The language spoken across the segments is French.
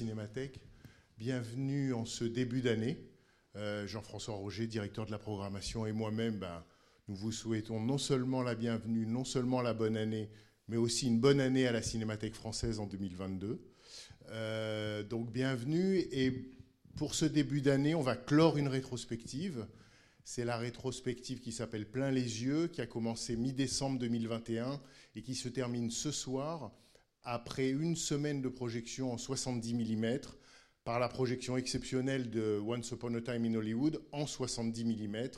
Cinémathèque. Bienvenue en ce début d'année. Euh, Jean-François Roger, directeur de la programmation, et moi-même, ben, nous vous souhaitons non seulement la bienvenue, non seulement la bonne année, mais aussi une bonne année à la Cinémathèque française en 2022. Euh, donc bienvenue. Et pour ce début d'année, on va clore une rétrospective. C'est la rétrospective qui s'appelle Plein les yeux, qui a commencé mi-décembre 2021 et qui se termine ce soir, après une semaine de projection en 70 mm, par la projection exceptionnelle de Once Upon a Time in Hollywood en 70 mm.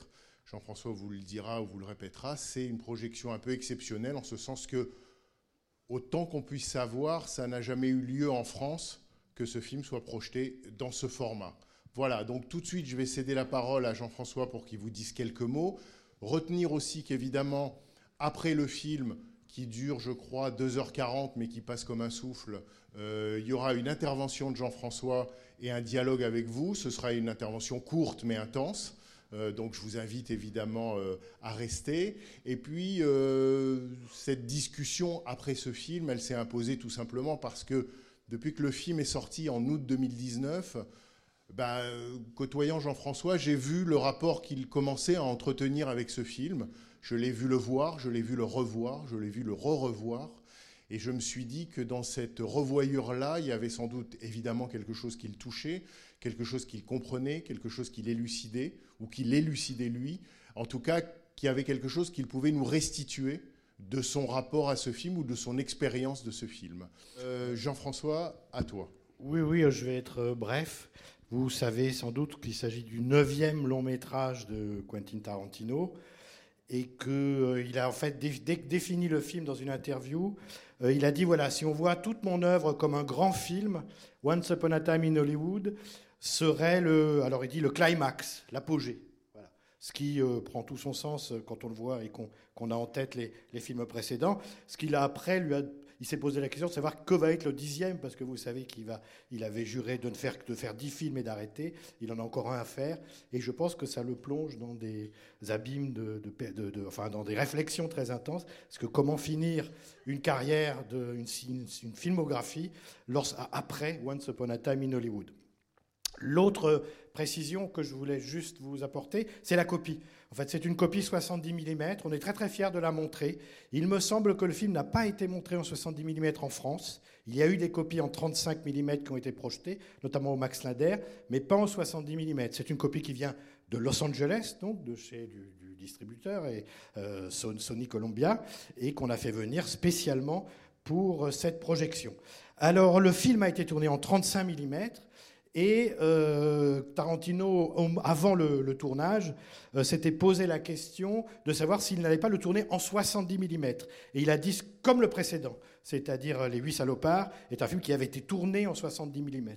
Jean-François vous le dira ou vous le répétera, c'est une projection un peu exceptionnelle en ce sens que, autant qu'on puisse savoir, ça n'a jamais eu lieu en France que ce film soit projeté dans ce format. Voilà, donc tout de suite, je vais céder la parole à Jean-François pour qu'il vous dise quelques mots. Retenir aussi qu'évidemment, après le film, qui dure, je crois, 2h40, mais qui passe comme un souffle, euh, il y aura une intervention de Jean-François et un dialogue avec vous. Ce sera une intervention courte mais intense. Euh, donc je vous invite évidemment euh, à rester. Et puis cette discussion après ce film, elle s'est imposée tout simplement parce que depuis que le film est sorti en août 2019, bah, côtoyant Jean-François, j'ai vu le rapport qu'il commençait à entretenir avec ce film. Je l'ai vu le voir, je l'ai vu le revoir, je l'ai vu le re-revoir. Et je me suis dit que dans cette revoyure-là, il y avait sans doute évidemment quelque chose qui le touchait, quelque chose qu'il comprenait, quelque chose qu'il élucidait, ou qu'il élucidait lui. En tout cas, qu'il y avait quelque chose qu'il pouvait nous restituer de son rapport à ce film ou de son expérience de ce film. Euh, Jean-François, à toi. Oui, oui, je vais être euh, bref. Vous savez sans doute qu'il s'agit du neuvième long métrage de Quentin Tarantino et qu'il a en fait dé- dé- défini le film dans une interview. Euh, il a dit voilà, si on voit toute mon œuvre comme un grand film, Once Upon a Time in Hollywood serait le, alors il dit le climax, l'apogée. Voilà. Ce qui euh, prend tout son sens euh, quand on le voit et qu'on qu'on a en tête les, les films précédents. Ce qu'il a après, lui a, il s'est posé la question de savoir que va être le dixième, parce que vous savez qu'il va, il avait juré de ne faire que de faire dix films et d'arrêter. Il en a encore un à faire, et je pense que ça le plonge dans des abîmes de, enfin dans des réflexions très intenses. Parce que comment finir une carrière, une, une, filmographie après Once Upon a Time in Hollywood? L'autre précision que je voulais juste vous apporter, c'est la copie. En fait, c'est une copie 70 mm. On est très très fiers de la montrer. Il me semble que le film n'a pas été montré en 70 mm en France. Il y a eu des copies en 35 mm qui ont été projetées, notamment au Max Linder, mais pas en 70 mm. C'est une copie qui vient de Los Angeles, donc de chez du, distributeur et euh, Son- Sony Columbia, et qu'on a fait venir spécialement pour euh, cette projection. Alors, le film a été tourné en 35 mm. Et euh, Tarantino, avant le, le tournage, euh, s'était posé la question de savoir s'il n'allait pas le tourner en 70 mm. Et il a dit comme le précédent, c'est-à-dire euh, Les Huit Salopards, est un film qui avait été tourné en 70 mm.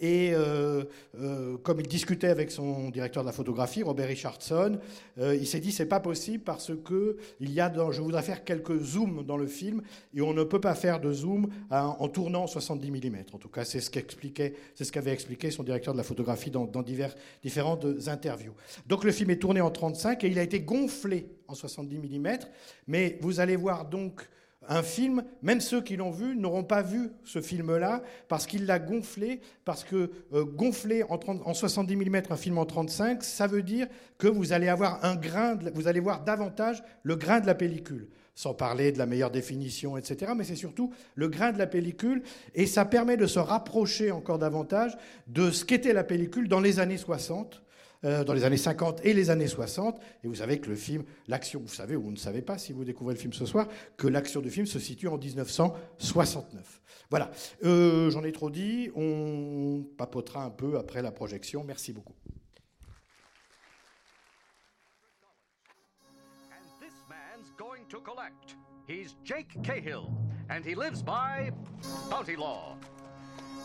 Et euh, euh, comme il discutait avec son directeur de la photographie, Robert Richardson, euh, il s'est dit c'est pas possible parce que il y a dans, je voudrais faire quelques zooms dans le film et on ne peut pas faire de zoom en tournant en 70 mm. En tout cas, c'est ce qu'expliquait, c'est ce qu'avait expliqué son directeur de la photographie dans, dans divers, différentes interviews. Donc le film est tourné en 35 et il a été gonflé en 70 mm. Mais vous allez voir donc un film, même ceux qui l'ont vu n'auront pas vu ce film-là parce qu'il l'a gonflé, parce que euh, gonfler en, 30 en 70 mm un film en 35, ça veut dire que vous allez avoir un grain, de- vous allez voir davantage le grain de la pellicule. Sans parler de la meilleure définition, etc. Mais c'est surtout le grain de la pellicule et ça permet de se rapprocher encore davantage de ce qu'était la pellicule dans les années 60 euh, dans les années 50 et les années 60. Et vous savez que le film, l'action, vous savez ou vous ne savez pas si vous découvrez le film ce soir, que l'action du film se situe en 1969. Voilà, Euh, j'en ai trop dit, on papotera un peu après la projection. Merci beaucoup. To collect. He's Jake Cahill, and he lives by bounty law.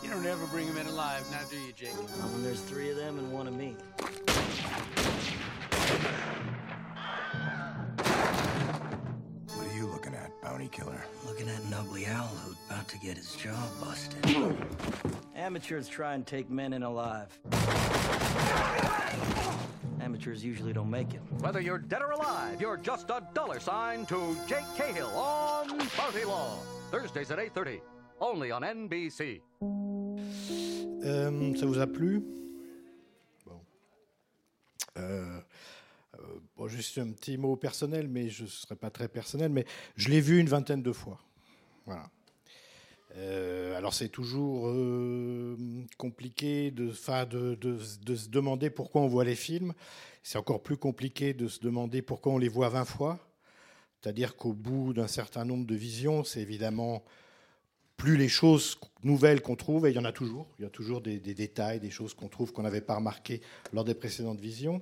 You don't ever bring him in alive, now do you, Jake? Not when there's three of them and one of me. What are you looking at, bounty killer? Looking at an ugly owl who's about to get his jaw busted. Amateurs try and take men in alive. Amateurs usually don't make it. Whether you're dead or alive, you're just a dollar sign to Jake Cahill on Bounty Law. Thursdays at 8.30, only on NBC. Euh, ça vous a plu? Bon. Euh, euh, bon, juste un petit mot personnel, mais je ne serai pas très personnel, mais je l'ai vu une vingtaine de fois. Voilà. Euh, alors c'est toujours euh, compliqué de, de, de, se demander pourquoi on voit les films. C'est encore plus compliqué de se demander pourquoi on les voit 20 fois. C'est-à-dire qu'au bout d'un certain nombre de visions, c'est évidemment plus les choses nouvelles qu'on trouve, et il y en a toujours, il y a toujours des, détails, des choses qu'on trouve qu'on n'avait pas remarquées lors des précédentes visions.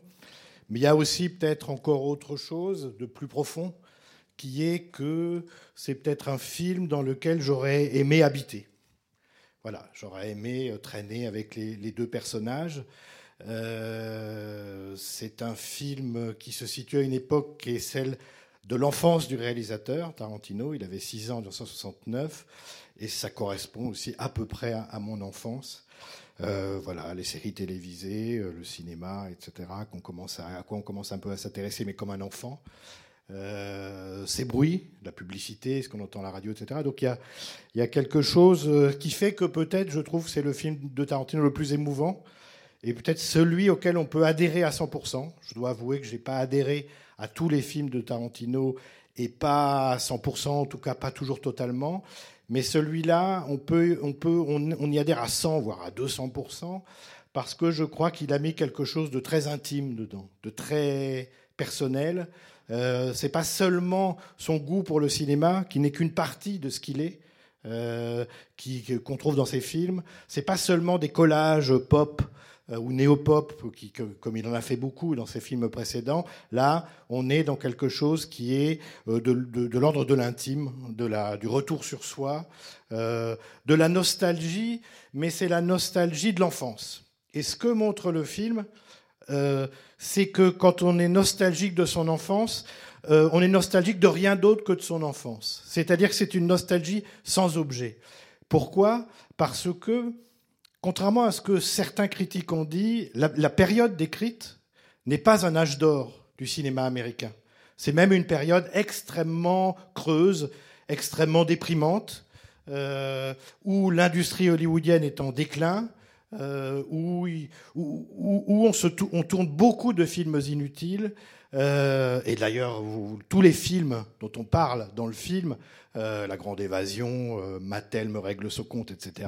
Mais il y a aussi peut-être encore autre chose de plus profond, qui est que c'est peut-être un film dans lequel j'aurais aimé habiter. Voilà, j'aurais aimé traîner avec les, les deux personnages. Euh, c'est un film qui se situe à une époque qui est celle de l'enfance du réalisateur, Tarantino. Il avait 6 ans en 1969, et ça correspond aussi à peu près à, mon enfance. Euh, voilà, les séries télévisées, euh, le cinéma, etc., qu'on commence à, quoi on commence un peu à s'intéresser, mais comme un enfant. Euh, ces bruits, la publicité, ce qu'on entend à la radio, etc. Donc il y a, quelque chose qui fait que peut-être, je trouve, c'est le film de Tarantino le plus émouvant et peut-être celui auquel on peut adhérer à 100%. Je dois avouer que je n'ai pas adhéré à tous les films de Tarantino et pas à 100%, en tout cas pas toujours totalement. Mais celui-là, on peut, on peut, on, y adhère à 100, voire à 200%, parce que je crois qu'il a mis quelque chose de très intime dedans, de très personnel. Euh, c'est pas seulement son goût pour le cinéma, qui n'est qu'une partie de ce qu'il est, euh, qu'on trouve dans ses films. C'est pas seulement des collages pop ou néo-pop, comme il en a fait beaucoup dans ses films précédents. Là, on est dans quelque chose qui est euh, de, l'ordre de l'intime, de du retour sur soi, euh, de la nostalgie, mais c'est la nostalgie de l'enfance. Et ce que montre le film, euh, c'est que quand on est nostalgique de son enfance, euh, on est nostalgique de rien d'autre que de son enfance. C'est-à-dire que c'est une nostalgie sans objet. Pourquoi? Parce que, contrairement à ce que certains critiques ont dit, la, période décrite n'est pas un âge d'or du cinéma américain. C'est même une période extrêmement creuse, extrêmement déprimante, euh, où l'industrie hollywoodienne est en déclin, euh, où, on, tourne beaucoup de films inutiles. Euh, et d'ailleurs, tous les films dont on parle dans le film, La Grande Évasion, Mattel me règle ce compte, etc.,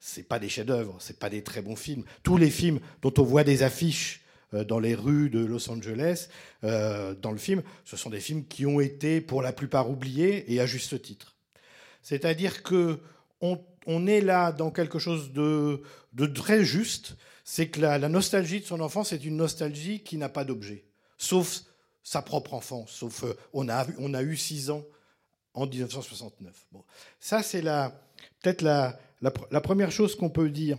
c'est pas des chefs-d'œuvre, c'est pas des très bons films. Tous les films dont on voit des affiches euh, dans les rues de Los Angeles, euh, dans le film, ce sont des films qui ont été pour la plupart oubliés et à juste titre. C'est-à-dire que on, est là dans quelque chose de, très juste, c'est que la, la, nostalgie de son enfance est une nostalgie qui n'a pas d'objet, sauf sa propre enfance, sauf euh, on, a, eu six ans en 1969. Bon. Ça, c'est peut-être la, première chose qu'on peut dire.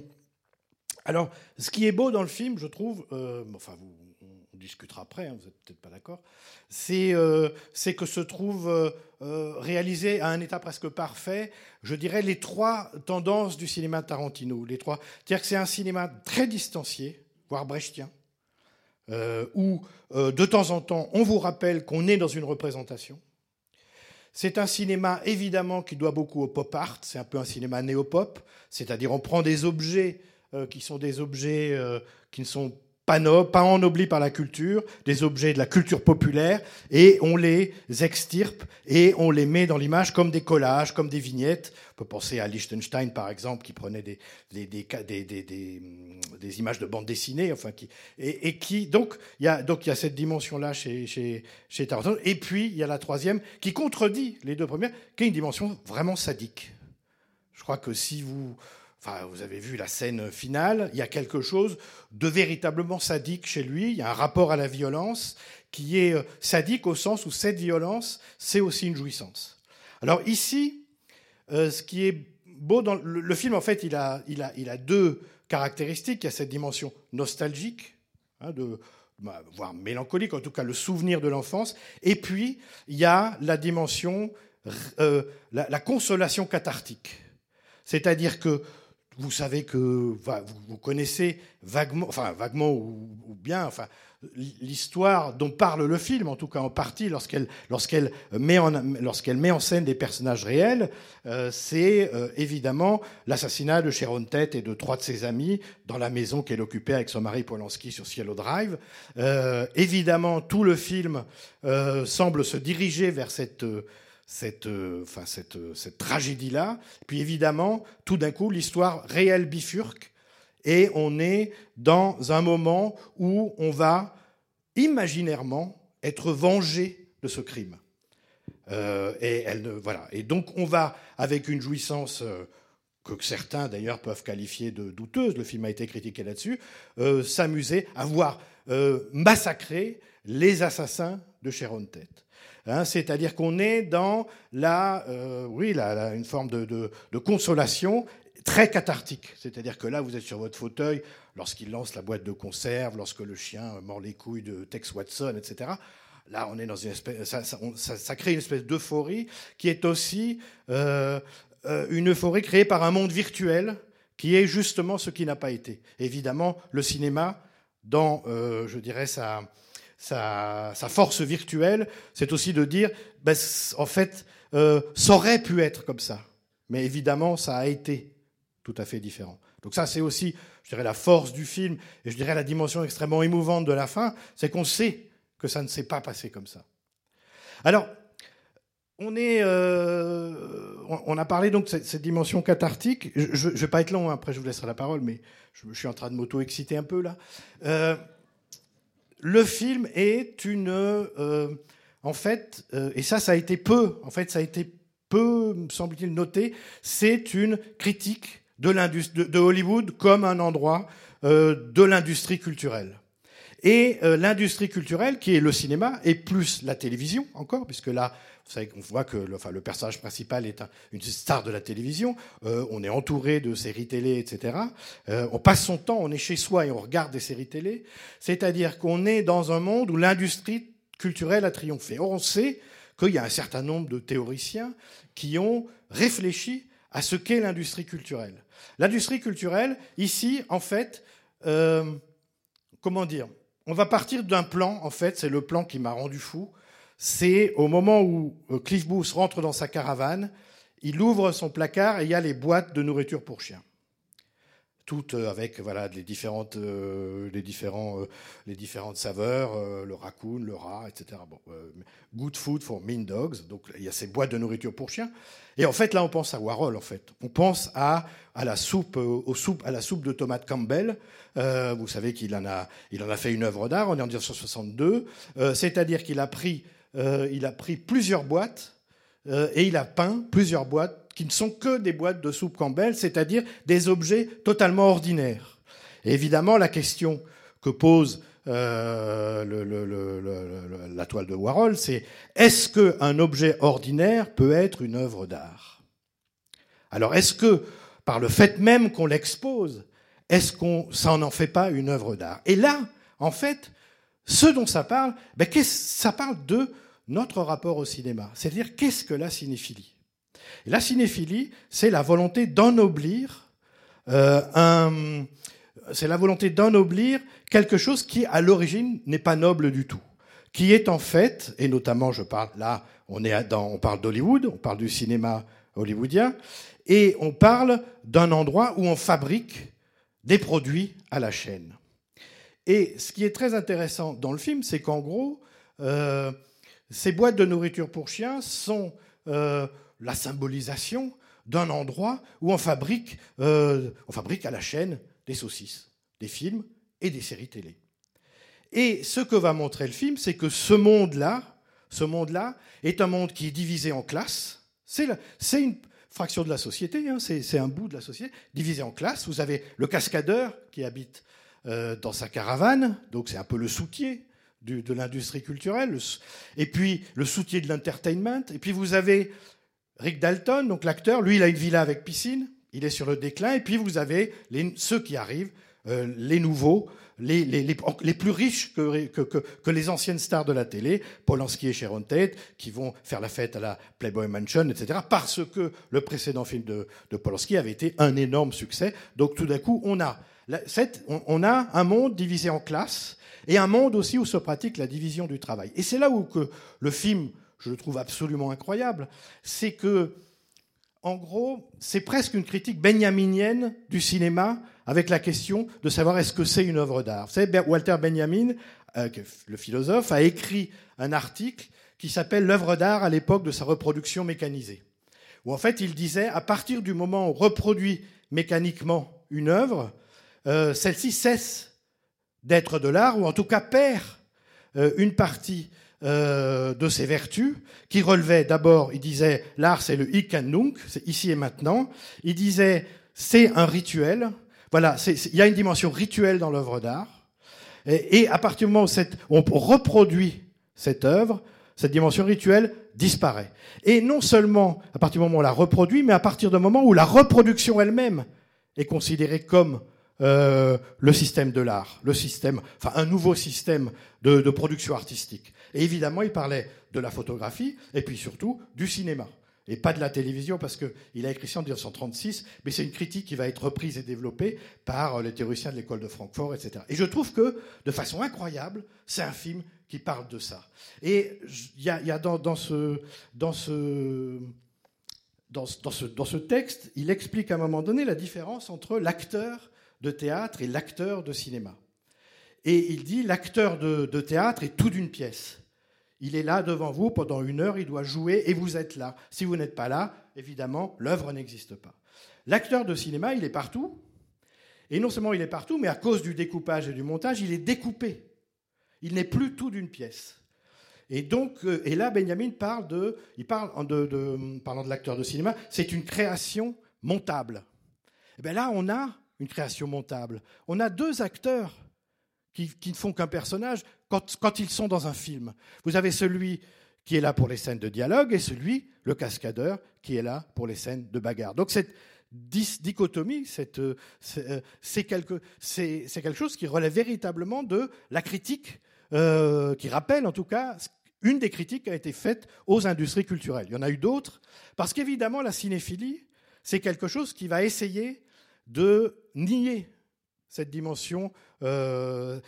Alors, ce qui est beau dans le film, je trouve, euh, enfin, on discutera après, hein, vous n'êtes peut-être pas d'accord, c'est euh, que se trouve euh, réalisé à un état presque parfait, je dirais, les trois tendances du cinéma Tarantino. Les trois. C'est-à-dire que c'est un cinéma très distancié, voire brechtien, euh, où euh, de temps en temps, on vous rappelle qu'on est dans une représentation. C'est un cinéma évidemment qui doit beaucoup au pop art, c'est un peu un cinéma néo-pop, c'est-à-dire on prend des objets euh, qui sont des objets euh, qui ne sont pas, pas ennoblis par la culture, des objets de la culture populaire, et on les extirpe et on les met dans l'image comme des collages, comme des vignettes. On peut penser à Liechtenstein, par exemple, qui prenait des, des, des images de bande dessinée, enfin, qui, et, qui, donc, il y a, y a cette dimension-là chez, chez. Et puis, il y a la troisième, qui contredit les deux premières, qui est une dimension vraiment sadique. Je crois que si vous, Enfin, vous avez vu la scène finale, il y a quelque chose de véritablement sadique chez lui, il y a un rapport à la violence qui est euh, sadique au sens où cette violence, c'est aussi une jouissance. Alors ici, euh, ce qui est beau dans le, film, en fait, il a, il, a, il a deux caractéristiques. Il y a cette dimension nostalgique, hein, de, bah, voire mélancolique, en tout cas le souvenir de l'enfance. Et puis, il y a la dimension, euh, la consolation cathartique. C'est-à-dire que vous savez que vous, connaissez vaguement, enfin vaguement ou, ou bien, enfin l'histoire dont parle le film, en tout cas en partie, lorsqu'elle lorsqu'elle met en lorsqu'elle met en scène des personnages réels, euh, c'est euh, évidemment l'assassinat de Sharon Tate et de trois de ses amis dans la maison qu'elle occupait avec son mari Polanski sur Cielo Drive. Euh, évidemment, tout le film euh, semble se diriger vers cette euh, cette, euh, enfin, cette, euh, cette tragédie-là. Puis évidemment, tout d'un coup, l'histoire réelle bifurque et on est dans un moment où on va imaginairement être vengé de ce crime. Euh, et, elle voilà. et donc on va, avec une jouissance que certains d'ailleurs peuvent qualifier de douteuse, le film a été critiqué là-dessus, s'amuser à voir massacrer les assassins de Sharon Tate. Hein, C'est-à-dire qu'on est dans la, euh, oui, une forme de, consolation très cathartique. C'est-à-dire que là, vous êtes sur votre fauteuil lorsqu'il lance la boîte de conserve, lorsque le chien mord les couilles de Tex Watson, etc. Là, on est dans une espèce, ça, crée une espèce d'euphorie qui est aussi euh, euh, une euphorie créée par un monde virtuel qui est justement ce qui n'a pas été. Évidemment, le cinéma, dans, je dirais, sa, sa, force virtuelle, c'est aussi de dire, ben, en fait, euh, ça aurait pu être comme ça. Mais évidemment, ça a été tout à fait différent. Donc ça, c'est aussi, je dirais, la force du film, et je dirais la dimension extrêmement émouvante de la fin, c'est qu'on sait que ça ne s'est pas passé comme ça. Alors, on est, euh, on- a parlé donc de cette, dimension cathartique. Je ne vais pas être long, hein, après je vous laisserai la parole, mais je, je suis en train de m'auto-exciter un peu là. Euh, le film est une, euh, en fait, euh, et ça, ça a été peu, en fait, ça a été peu, me semble-t-il, noté, c'est une critique de, de, de Hollywood comme un endroit euh, de l'industrie culturelle. Et euh, l'industrie culturelle, qui est le cinéma, et plus la télévision encore, puisque là, vous savez voit que le, personnage principal est un- une star de la télévision, euh, on est entouré de séries télé, etc. Euh, on passe son temps, on est chez soi et on regarde des séries télé. C'est-à-dire qu'on est dans un monde où l'industrie culturelle a triomphé. Or, on sait qu'il y a un certain nombre de théoriciens qui ont réfléchi à ce qu'est l'industrie culturelle. L'industrie culturelle, ici, en fait, euh, comment dire On va partir d'un plan, en fait, c'est le plan qui m'a rendu fou. C'est au moment où euh, Cliff Booth rentre dans sa caravane, il ouvre son placard et il y a les boîtes de nourriture pour chiens. Toutes euh, avec les différentes, euh, les différents, les différentes saveurs, le raccoon, le rat, etc. Good food for mean dogs. Donc il y a ces boîtes de nourriture pour chiens. Et en fait là on pense à Warhol en fait. On pense à la soupe, aux soupes, à la soupe de tomate Campbell. Vous savez qu'il en a, en a fait une œuvre d'art. On est en 1962. Euh, C'est-à-dire qu'il a pris, euh, il a pris plusieurs boîtes euh, et il a peint plusieurs boîtes qui ne sont que des boîtes de soupe Campbell, c'est-à-dire des objets totalement ordinaires. Évidemment, la question que pose euh, la toile de Warhol, c'est est-ce qu'un objet ordinaire peut être une œuvre d'art? Alors, est-ce que, par le fait même qu'on l'expose, est-ce qu'on ça n'en fait pas une œuvre d'art? Et là, en fait, ce dont ça parle, ben, ça parle de notre rapport au cinéma. C'est-à-dire, qu'est-ce que la cinéphilie? La cinéphilie, c'est la volonté d'ennoblir euh, un, c'est la volonté d'ennoblir quelque chose qui, à l'origine, n'est pas noble du tout, qui est en fait, et notamment, je parle là, on est dans, on parle d'Hollywood, on parle du cinéma hollywoodien, et on parle d'un endroit où on fabrique des produits à la chaîne. Et ce qui est très intéressant dans le film, c'est qu'en gros, euh, ces boîtes de nourriture pour chiens sont euh, la symbolisation d'un endroit où on fabrique, euh, on fabrique à la chaîne des saucisses, des films et des séries télé. Et ce que va montrer le film, c'est que ce monde-là, ce monde-là est un monde qui est divisé en classes. C'est une fraction de la société, hein, c'est un bout de la société, divisé en classes. Vous avez le cascadeur qui habite dans sa caravane, donc c'est un peu le soutier du- de l'industrie culturelle, et puis le soutier de l'entertainment, et puis vous avez Rick Dalton, donc l'acteur, lui, il a une villa avec piscine, il est sur le déclin, et puis vous avez ceux qui arrivent, euh, les nouveaux, les, les, les, plus riches que, que, les anciennes stars de la télé, Polanski et Sharon Tate, qui vont faire la fête à la Playboy Mansion, etc., parce que le précédent film de Polanski avait été un énorme succès. Donc tout d'un coup, on a, on, a un monde divisé en classes, et un monde aussi où se pratique la division du travail. Et c'est là où que le film je le trouve absolument incroyable, c'est que, en gros, c'est presque une critique benjaminienne du cinéma avec la question de savoir est-ce que c'est une œuvre d'art. Vous Walter Benjamin, euh, le philosophe, a écrit un article qui s'appelle L'œuvre d'art à l'époque de sa reproduction mécanisée. Où en fait, il disait, à partir du moment où on reproduit mécaniquement une œuvre, euh, celle-ci cesse d'être de l'art, ou en tout cas perd euh, une partie euh, de ses vertus, qui relevait d'abord, il disait, l'art c'est le ik and nunc, c'est ici et maintenant. Il disait, c'est un rituel. Voilà, il y a une dimension rituelle dans l'œuvre d'art. Et, à partir du moment où on reproduit cette œuvre, cette dimension rituelle disparaît. Et non seulement à partir du moment où on la reproduit, mais à partir du moment où la reproduction elle-même est considérée comme euh, le système de l'art, le système, enfin un nouveau système de, production artistique. Et évidemment, il parlait de la photographie et puis surtout du cinéma. Et pas de la télévision, parce qu'il a écrit ça en 1936, mais c'est une critique qui va être reprise et développée par les théoriciens de l'école de Francfort, etc. Et je trouve que, de façon incroyable, c'est un film qui parle de ça. Et il y a, dans, ce, dans, ce, dans, ce, dans ce texte, il explique à un moment donné la différence entre l'acteur de théâtre et l'acteur de cinéma. Et il dit l'acteur de, de, théâtre est tout d'une pièce. Il est là devant vous pendant une heure, il doit jouer et vous êtes là. Si vous n'êtes pas là, évidemment, l'œuvre n'existe pas. L'acteur de cinéma, il est partout. Et non seulement il est partout, mais à cause du découpage et du montage, il est découpé. Il n'est plus tout d'une pièce. Et donc, euh, et là, Benjamin parle de, il parle de, de parlant de l'acteur de cinéma, c'est une création montable. Et bien là, on a une création montable. On a deux acteurs qui, ne font qu'un personnage quand, ils sont dans un film. Vous avez celui qui est là pour les scènes de dialogue et celui, le cascadeur, qui est là pour les scènes de bagarre. Donc cette dichotomie, euh, c'est quelque, quelque, chose qui relève véritablement de la critique, euh, qui rappelle en tout cas une des critiques qui a été faite aux industries culturelles. Il y en a eu d'autres, parce qu'évidemment la cinéphilie, c'est quelque chose qui va essayer de nier cette dimension, euh,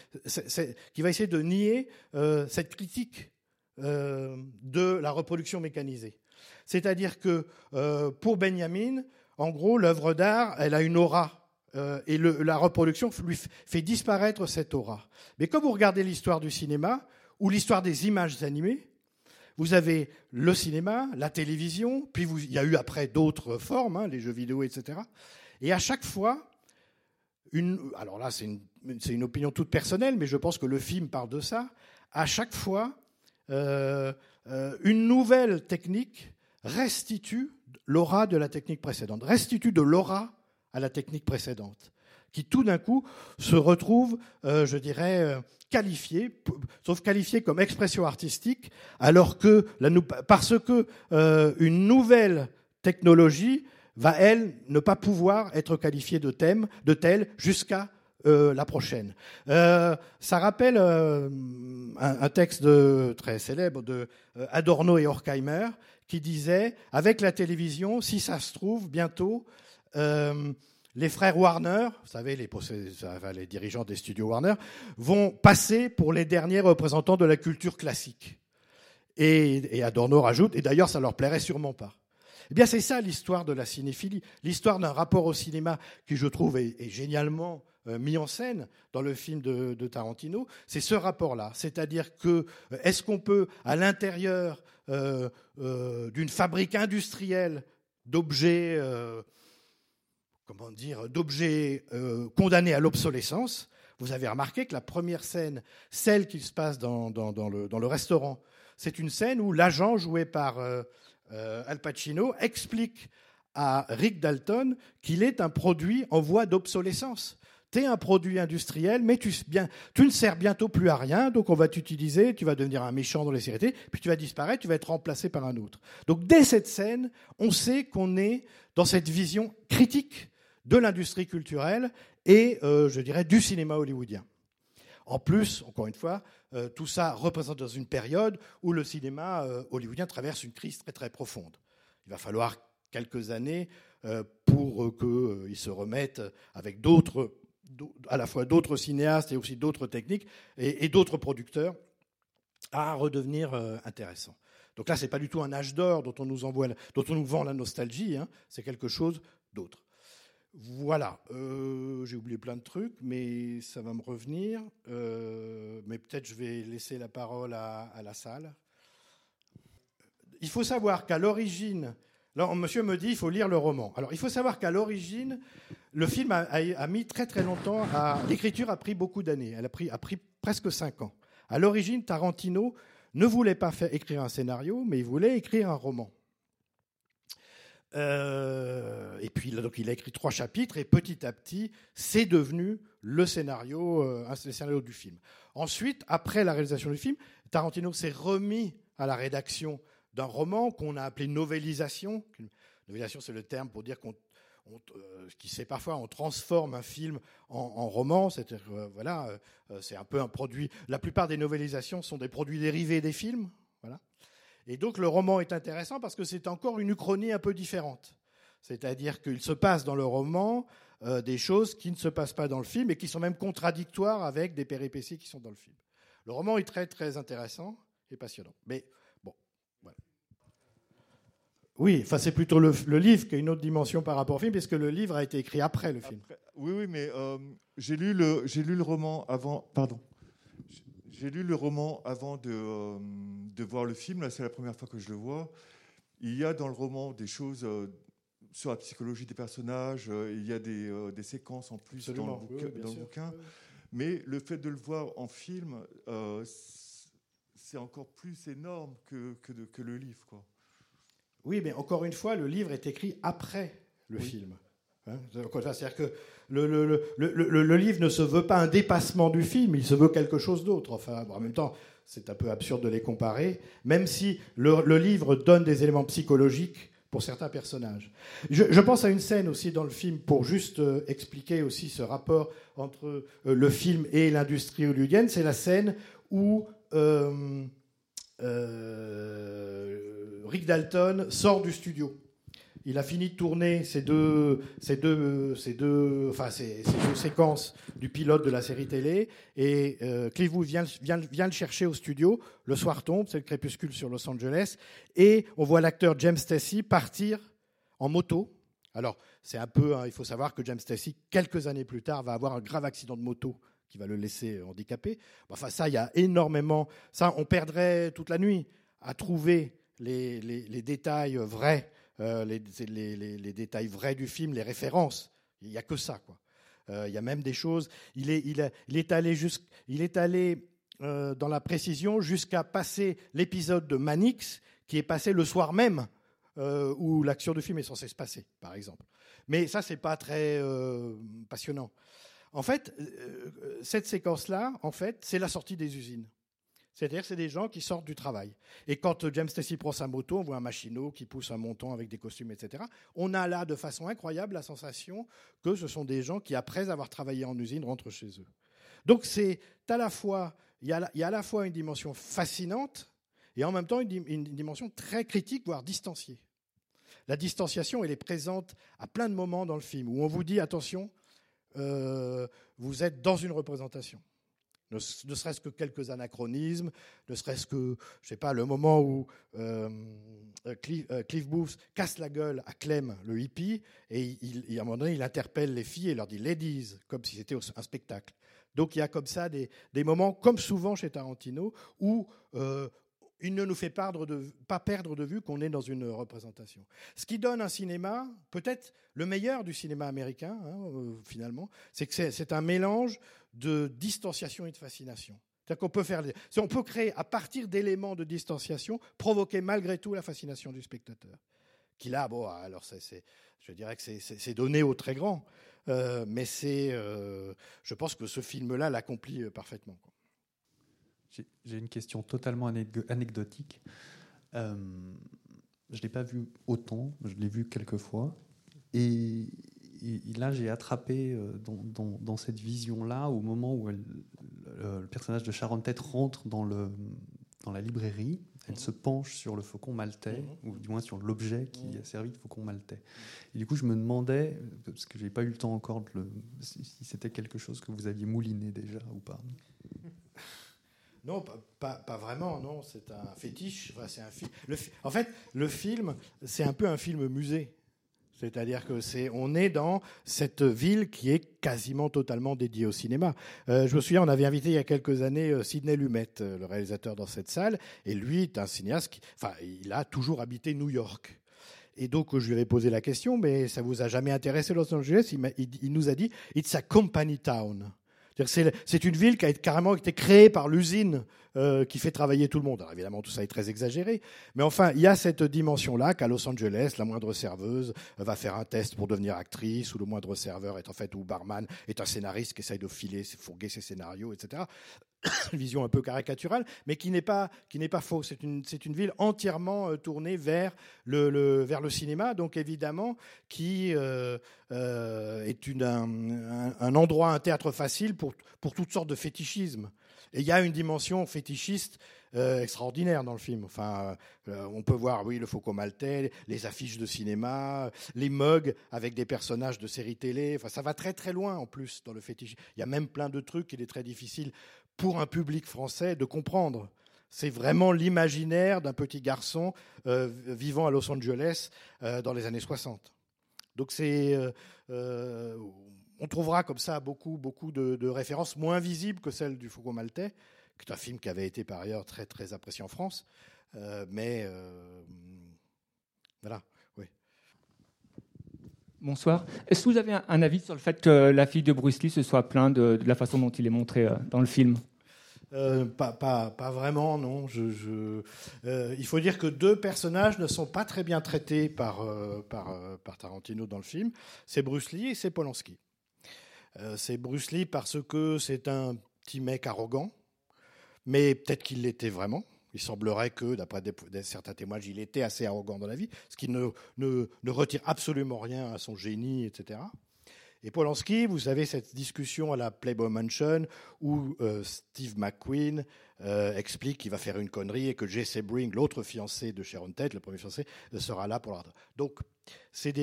qui va essayer de nier euh, cette critique euh, de la reproduction mécanisée. C'est-à-dire que pour Benjamin, en gros, l'œuvre d'art, elle a une aura. Et la reproduction lui fait disparaître cette aura. Mais quand vous regardez l'histoire du cinéma ou l'histoire des images animées, vous avez le cinéma, la télévision, puis il y a eu après d'autres formes, hein, les jeux vidéo, etc. Et à chaque fois, alors là, c'est une, une, opinion toute personnelle, mais je pense que le film parle de ça. À chaque fois, euh, euh, une nouvelle technique restitue l'aura de la technique précédente, restitue de l'aura à la technique précédente, qui tout d'un coup se retrouve, euh, je dirais, qualifiée, sauf qualifiée comme expression artistique, alors que parce que une nouvelle technologie va, elle, ne pas pouvoir être qualifiée de thème, de telle, jusqu'à euh, la prochaine. Euh, ça rappelle euh, un, texte très célèbre de Adorno et Horkheimer qui disait avec la télévision, si ça se trouve, bientôt, les frères Warner, vous savez, les, les dirigeants des studios Warner, vont passer pour les derniers représentants de la culture classique. Et, et Adorno rajoute, et d'ailleurs, ça leur plairait sûrement pas. Eh bien, c'est ça l'histoire de la cinéphilie, l'histoire d'un rapport au cinéma qui, je trouve, est, génialement euh, mis en scène dans le film de, Tarantino. C'est ce rapport-là, c'est-à-dire que euh, est-ce qu'on peut, à l'intérieur euh, d'une fabrique industrielle d'objets, comment dire, d'objets condamnés à l'obsolescence, vous avez remarqué que la première scène, celle qui se passe dans le, restaurant, c'est une scène où l'agent joué par euh, Al Pacino, explique à Rick Dalton qu'il est un produit en voie d'obsolescence. tu es un produit industriel, mais tu, ne sers bientôt plus à rien, donc on va t'utiliser, tu vas devenir un méchant dans les séries puis tu vas disparaître, tu vas être remplacé par un autre. Donc dès cette scène, on sait qu'on est dans cette vision critique de l'industrie culturelle et, euh, je dirais, du cinéma hollywoodien. En plus, encore une fois, euh, tout ça représente dans une période où le cinéma euh, hollywoodien traverse une crise très très profonde. Il va falloir quelques années euh, pour qu'il se remette avec d'autres, à la fois d'autres cinéastes et aussi d'autres techniques et, d'autres producteurs à redevenir intéressant. Donc là, c'est pas du tout un âge d'or dont on nous envoie, dont on nous vend la nostalgie. Hein, c'est quelque chose d'autre. Voilà, euh, j'ai oublié plein de trucs, mais ça va me revenir. Euh, mais peut-être je vais laisser la parole à, la salle. Il faut savoir qu'à l'origine, alors monsieur me dit il faut lire le roman. Alors il faut savoir qu'à l'origine, le film a, mis très très longtemps. À, l'écriture a pris beaucoup d'années. Elle a pris, a pris presque cinq ans. À l'origine, Tarantino ne voulait pas faire écrire un scénario, mais il voulait écrire un roman. Euh, et puis donc il a écrit trois chapitres et petit à petit c'est devenu le scénario, euh, scénario du film. Ensuite, après la réalisation du film, Tarantino s'est remis à la rédaction d'un roman qu'on a appelé novélisation. Novélisation, c'est le terme pour dire qu'on on, euh, qui c'est parfois on transforme un film en, roman, c'est euh, voilà, c'est un peu un produit. La plupart des novélisations sont des produits dérivés des films. Et donc le roman est intéressant parce que c'est encore une uchronie un peu différente. C'est-à-dire qu'il se passe dans le roman euh, des choses qui ne se passent pas dans le film et qui sont même contradictoires avec des péripéties qui sont dans le film. Le roman est très très intéressant et passionnant. Mais bon, voilà. Oui, enfin c'est plutôt le, livre qui a une autre dimension par rapport au film, puisque le livre a été écrit après le film. Oui, oui, mais euh, j'ai lu le roman avant. Pardon. J'ai lu le roman avant de, euh, de voir le film. Là, c'est la première fois que je le vois. Il y a dans le roman des choses euh, sur la psychologie des personnages. Euh, il y a des, euh, des, séquences en plus Absolument. dans le, bouquin. Oui, dans le bouquin. Mais le fait de le voir en film, euh, c'est encore plus énorme que, que, de, que, le livre. Quoi. Oui, mais encore une fois, le livre est écrit après le oui. film. Hein C'est-à-dire que le, livre ne se veut pas un dépassement du film, il se veut quelque chose d'autre. Enfin, en même temps, c'est un peu absurde de les comparer, même si le, livre donne des éléments psychologiques pour certains personnages. Je, je, pense à une scène aussi dans le film pour juste euh, expliquer aussi ce rapport entre euh, le film et l'industrie hollywoodienne. C'est la scène où euh, Rick Dalton sort du studio il a fini de tourner ces deux, séquences du pilote de la série télé, et euh, vient, le chercher au studio. Le soir tombe, c'est le crépuscule sur Los Angeles, et on voit l'acteur James Stacy partir en moto. Alors c'est un peu, hein, il faut savoir que James Stacy, quelques années plus tard, va avoir un grave accident de moto qui va le laisser handicapé. Enfin ça, il y a énormément. Ça, on perdrait toute la nuit à trouver les détails vrais euh, les, détails vrais du film, les références. Il n'y a que ça, quoi. Euh, il y a même des choses. Il est, allé, il est allé euh, dans la précision jusqu'à passer l'épisode de Manix, qui est passé le soir même où l'action du film est censée se passer, par exemple. Mais ça, c'est pas très passionnant. En fait, cette séquence-là, en fait, c'est la sortie des usines. C'est-à-dire c'est des gens qui sortent du travail. Et quand James Stacy prend sa moto, on voit un machinot qui pousse un montant avec des costumes, etc. On a là, de façon incroyable, la sensation que ce sont des gens qui, après avoir travaillé en usine, rentrent chez eux. Donc c'est à la fois, il y a, à la fois une dimension fascinante et en même temps une, une dimension très critique, voire distanciée. La distanciation, elle est présente à plein de moments dans le film où on vous dit attention, euh, vous êtes dans une représentation ne, serait-ce que quelques anachronismes, ne serait-ce que, je sais pas, le moment où euh, Cliff, euh, Cliff, Booth casse la gueule à Clem, le hippie, et il, à un moment donné, il interpelle les filles et leur dit ladies, comme si c'était un spectacle. Donc il y a comme ça des, des moments, comme souvent chez Tarantino, où euh, il ne nous fait pas perdre de vue qu'on est dans une représentation. Ce qui donne un cinéma, peut-être le meilleur du cinéma américain, hein, euh, finalement, c'est que c'est un mélange de distanciation et de fascination. C'est-à-dire qu'on peut on peut créer à partir d'éléments de distanciation, provoquer malgré tout la fascination du spectateur. Qui là, bon, alors je dirais que c'est donné au très grand. euh, mais c'est, euh, je pense que ce film-là l'accomplit parfaitement. J'ai- une question totalement anecdo- anecdotique. Euh, je ne l'ai pas vu autant, je l'ai vu quelques fois. Et, et- et là, j'ai attrapé euh, dans, dans- dans cette vision-là, au moment où elle- le, le personnage de Sharon Tate rentre dans, le, dans la librairie, elle se penche sur le faucon maltais, ou du moins sur l'objet qui a servi de faucon maltais. Et du coup, je me demandais, parce que je n'ai pas eu le temps encore, de le, si si c'était quelque chose que vous aviez mouliné déjà ou pas. Non, pas, vraiment, non. C'est un fétiche. C'est un fi- en fait, le film, c'est un peu un film musée. C'est-à-dire que c'est, on est dans cette ville qui est quasiment totalement dédiée au cinéma. Euh, je me souviens, on avait invité il y a quelques années euh, Sidney Lumet, euh, le réalisateur, dans cette salle, et lui est un cinéaste. Enfin, il a toujours habité New York. Et donc, je lui avais posé la question, mais ça vous a jamais intéressé Los Angeles? Il- il nous a dit, it's a company town. C'est une ville qui a carrément été créée par l'usine euh, qui fait travailler tout le monde. Alors évidemment, tout ça est très exagéré. Mais enfin, il y a cette dimension-là qu'à Los Angeles, la moindre serveuse va faire un test pour devenir actrice, ou le moindre serveur est en fait, ou barman est un scénariste qui essaye de filer, fourguer ses scénarios, etc. Vision un peu caricaturale, mais qui n'est pas, qui n'est pas faux. C'est une, c'est une ville entièrement euh, tournée vers le, vers le cinéma, donc évidemment, qui euh, euh, est une, un, endroit, un théâtre facile pour, pour toutes sortes de fétichismes. Et il y a une dimension fétichiste extraordinaire dans le film. Enfin, on peut voir, oui, le Faucon maltais, les affiches de cinéma, les mugs avec des personnages de séries télé. Enfin, ça va très très loin en plus dans le fétichisme. Il y a même plein de trucs qu'il est très difficile pour un public français de comprendre. C'est vraiment l'imaginaire d'un petit garçon euh, vivant à Los Angeles euh, dans les années 60. Donc c'est, euh, on trouvera comme ça beaucoup, beaucoup de, références moins visibles que celles du Faucon maltais, qui est un film qui avait été par ailleurs très très apprécié en France, mais voilà. Bonsoir. Est-ce que vous avez un, avis sur le fait que la fille de Bruce Lee se soit plainte de, la façon dont il est montré dans le film? Euh, pas, vraiment, non. Euh, il faut dire que deux personnages ne sont pas très bien traités par, euh, Tarantino dans le film. C'est Bruce Lee et c'est Polanski. C'est Bruce Lee parce que c'est un petit mec arrogant, mais peut-être qu'il l'était vraiment. Il semblerait que, d'après certains témoignages, il était assez arrogant dans la vie, ce qui ne retire absolument rien à son génie, etc. Et Polanski, vous savez, cette discussion à la Playboy Mansion où euh, Steve McQueen euh, explique qu'il va faire une connerie et que Jesse Bring, l'autre fiancé de Sharon Tate, le premier fiancé, euh, sera là pour la... Donc, c'est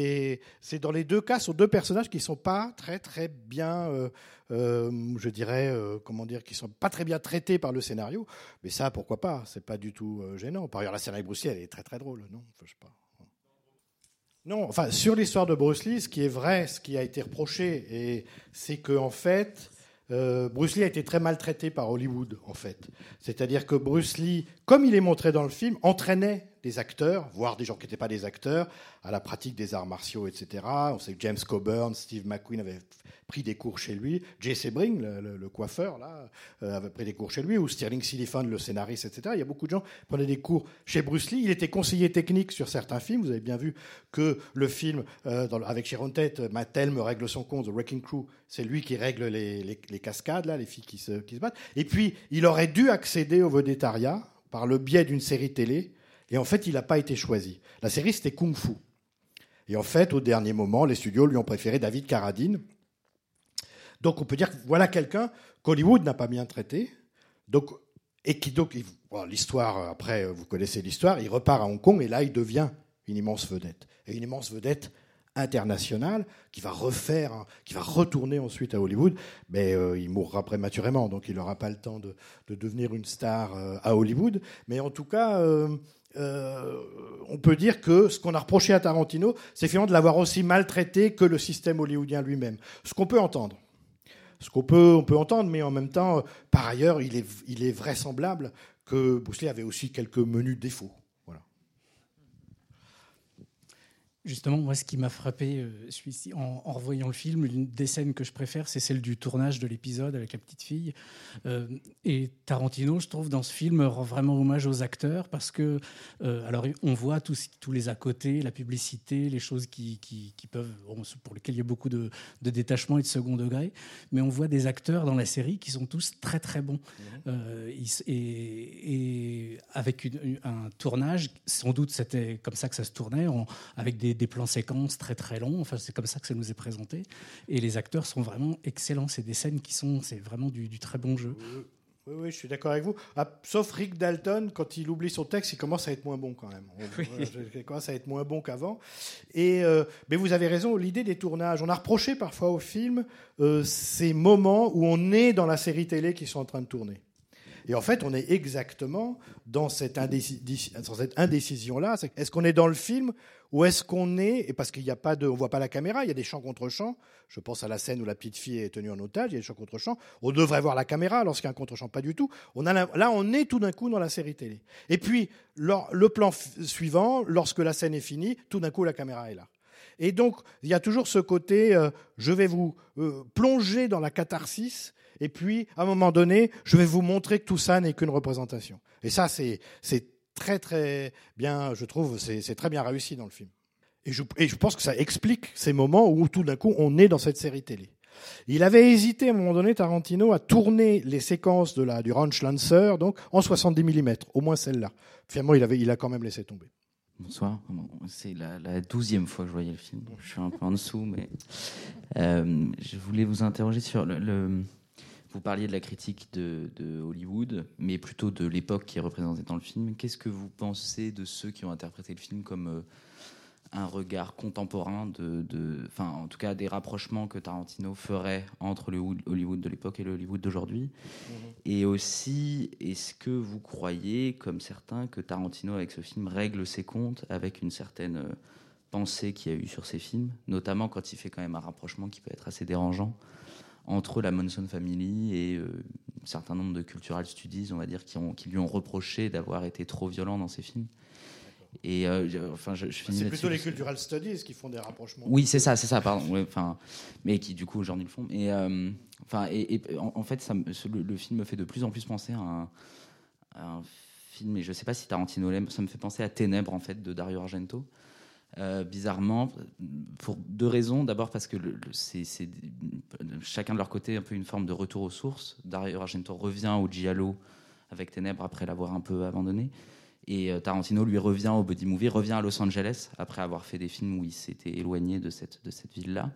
dans les deux cas, ce sont deux personnages qui sont pas très très bien, je dirais, comment dire, qui sont pas très bien traités par le scénario. Mais ça, pourquoi pas? C'est pas du tout gênant. Par ailleurs, la scène avec Bruce Lee, elle est très très drôle, non? Enfin, je sais pas. Non, enfin, sur l'histoire de Bruce Lee, ce qui est vrai, ce qui a été reproché, c'est que en fait, euh, Bruce Lee a été très maltraité par Hollywood, en fait. C'est-à-dire que Bruce Lee, comme il est montré dans le film, entraînait des acteurs, voire des gens qui n'étaient pas des acteurs, à la pratique des arts martiaux, etc. On sait que James Coburn, Steve McQueen avaient pris des cours chez lui, Jesse Bring, le, coiffeur, là, euh, avait pris des cours chez lui, ou Sterling Silliphant, le scénariste, etc. Il y a beaucoup de gens qui prenaient des cours chez Bruce Lee. Il était conseiller technique sur certains films. Vous avez bien vu que le film euh, avec Sharon Tate, Mattel me règle son compte, The Wrecking Crew, c'est lui qui règle les cascades, là, les filles qui se, qui se battent. Et puis, il aurait dû accéder au vedettariat par le biais d'une série télé. Et en fait, il n'a pas été choisi. La série, c'était Kung Fu. Et en fait, au dernier moment, les studios lui ont préféré David Carradine. Donc, on peut dire que voilà quelqu'un qu'Hollywood n'a pas bien traité. Donc, et qui, donc, l'histoire, après, vous connaissez l'histoire, il repart à Hong Kong et là, il devient une immense vedette. Et une immense vedette internationale qui va refaire, qui va retourner ensuite à Hollywood, mais euh, il mourra prématurément, donc il n'aura pas le temps de, de devenir une star euh, à Hollywood. Mais en tout cas, euh, euh, on peut dire que ce qu'on a reproché à Tarantino, c'est finalement de l'avoir aussi maltraité que le système hollywoodien lui-même. Ce qu'on peut entendre. Ce qu'on peut, entendre, mais en même temps, euh, par ailleurs, il est, vraisemblable que Bruce avait aussi quelques menus défauts. Voilà. Justement, moi, ce qui m'a frappé euh, celui-ci, en, en revoyant le film, l'une des scènes que je préfère, c'est celle du tournage de l'épisode avec la petite fille. Euh, et Tarantino, je trouve, dans ce film, rend vraiment hommage aux acteurs parce que, euh, alors, on voit tous, tous les à côté, la publicité, les choses qui, qui, qui peuvent, pour lesquelles il y a beaucoup de, de détachement et de second degré, mais on voit des acteurs dans la série qui sont tous très très bons. Ils- et, et avec une- un tournage, sans doute c'était comme ça que ça se tournait, en- avec des, des plans séquences très très longs. Enfin, c'est comme ça que ça nous est présenté. Et les acteurs sont vraiment excellents. C'est des scènes qui sont, c'est vraiment du, du très bon jeu. Oui, oui, je suis d'accord avec vous. Ah, sauf Rick Dalton, quand il oublie son texte, il commence à être moins bon quand même. Oui. il commence à être moins bon qu'avant. Et euh, mais vous avez raison, l'idée des tournages. On a reproché parfois au film euh, ces moments où on est dans la série télé qui sont en train de tourner. Et en fait, on est exactement dans cette, indécision-là. Est-ce qu'on est dans le film ou est-ce qu'on est et parce qu'il n'y a pas de, on voit pas la caméra, il y a des champs contre champs. Je pense à la scène où la petite fille est tenue en otage, il y a des champs contre champs. On devrait voir la caméra lorsqu'il y a un contre champ, pas du tout. Là, on est tout d'un coup dans la série télé. Et puis le plan suivant, lorsque la scène est finie, tout d'un coup la caméra est là. Et donc, il y a toujours ce côté, euh, je vais vous euh, plonger dans la catharsis, et puis, à un moment donné, je vais vous montrer que tout ça n'est qu'une représentation. Et ça, c'est très, très bien, je trouve, c'est très bien réussi dans le film. Et je, pense que ça explique ces moments où tout d'un coup, on est dans cette série télé. Il avait hésité à un moment donné, Tarantino, à tourner les séquences du Ranch Lancer donc, en 70 mm, au moins celle-là. Finalement, il, a quand même laissé tomber. Bonsoir. Bon, C'est la, douzième fois que je voyais le film. Je suis un peu en dessous, mais euh, je voulais vous interroger sur le- Vous parliez de la critique de, de Hollywood, mais plutôt de l'époque qui est représentée dans le film. Qu'est-ce que vous pensez de ceux qui ont interprété le film comme euh, un regard contemporain de, enfin, en tout cas, des rapprochements que Tarantino ferait entre le Hollywood- de l'époque et le Hollywood d'aujourd'hui? Et aussi, est-ce que vous croyez, comme certains, que Tarantino, avec ce film, règle ses comptes avec une certaine euh, pensée qu'il y a eu sur ses films, notamment quand il fait quand même un rapprochement qui peut être assez dérangeant? Entre la Monson Family et euh, un certain nombre de cultural studies, on va dire, qui, ont, qui lui ont reproché d'avoir été trop violent dans ses films. Et euh, enfin, je, je finis C'est plutôt les cultural studies qui font des rapprochements. oui, c'est ça, c'est ça, pardon. Ouais, Enfin, mais qui du coup aujourd'hui le font. Et euh, enfin, et, et en, en fait, ça, le, le film me fait de plus en plus penser à un, à un film. Et je sais pas si Tarantino l'aime. Ça me fait penser à Ténèbres en fait de Dario Argento. Euh, bizarrement, pour deux raisons. D'abord parce que c'est chacun de leur côté un peu une forme de retour aux sources. Dario Argento revient au giallo avec Ténèbres après l'avoir un peu abandonné. Et euh, Tarantino lui revient au body movie, revient à Los Angeles après avoir fait des films où il s'était éloigné de cette, de cette ville-là.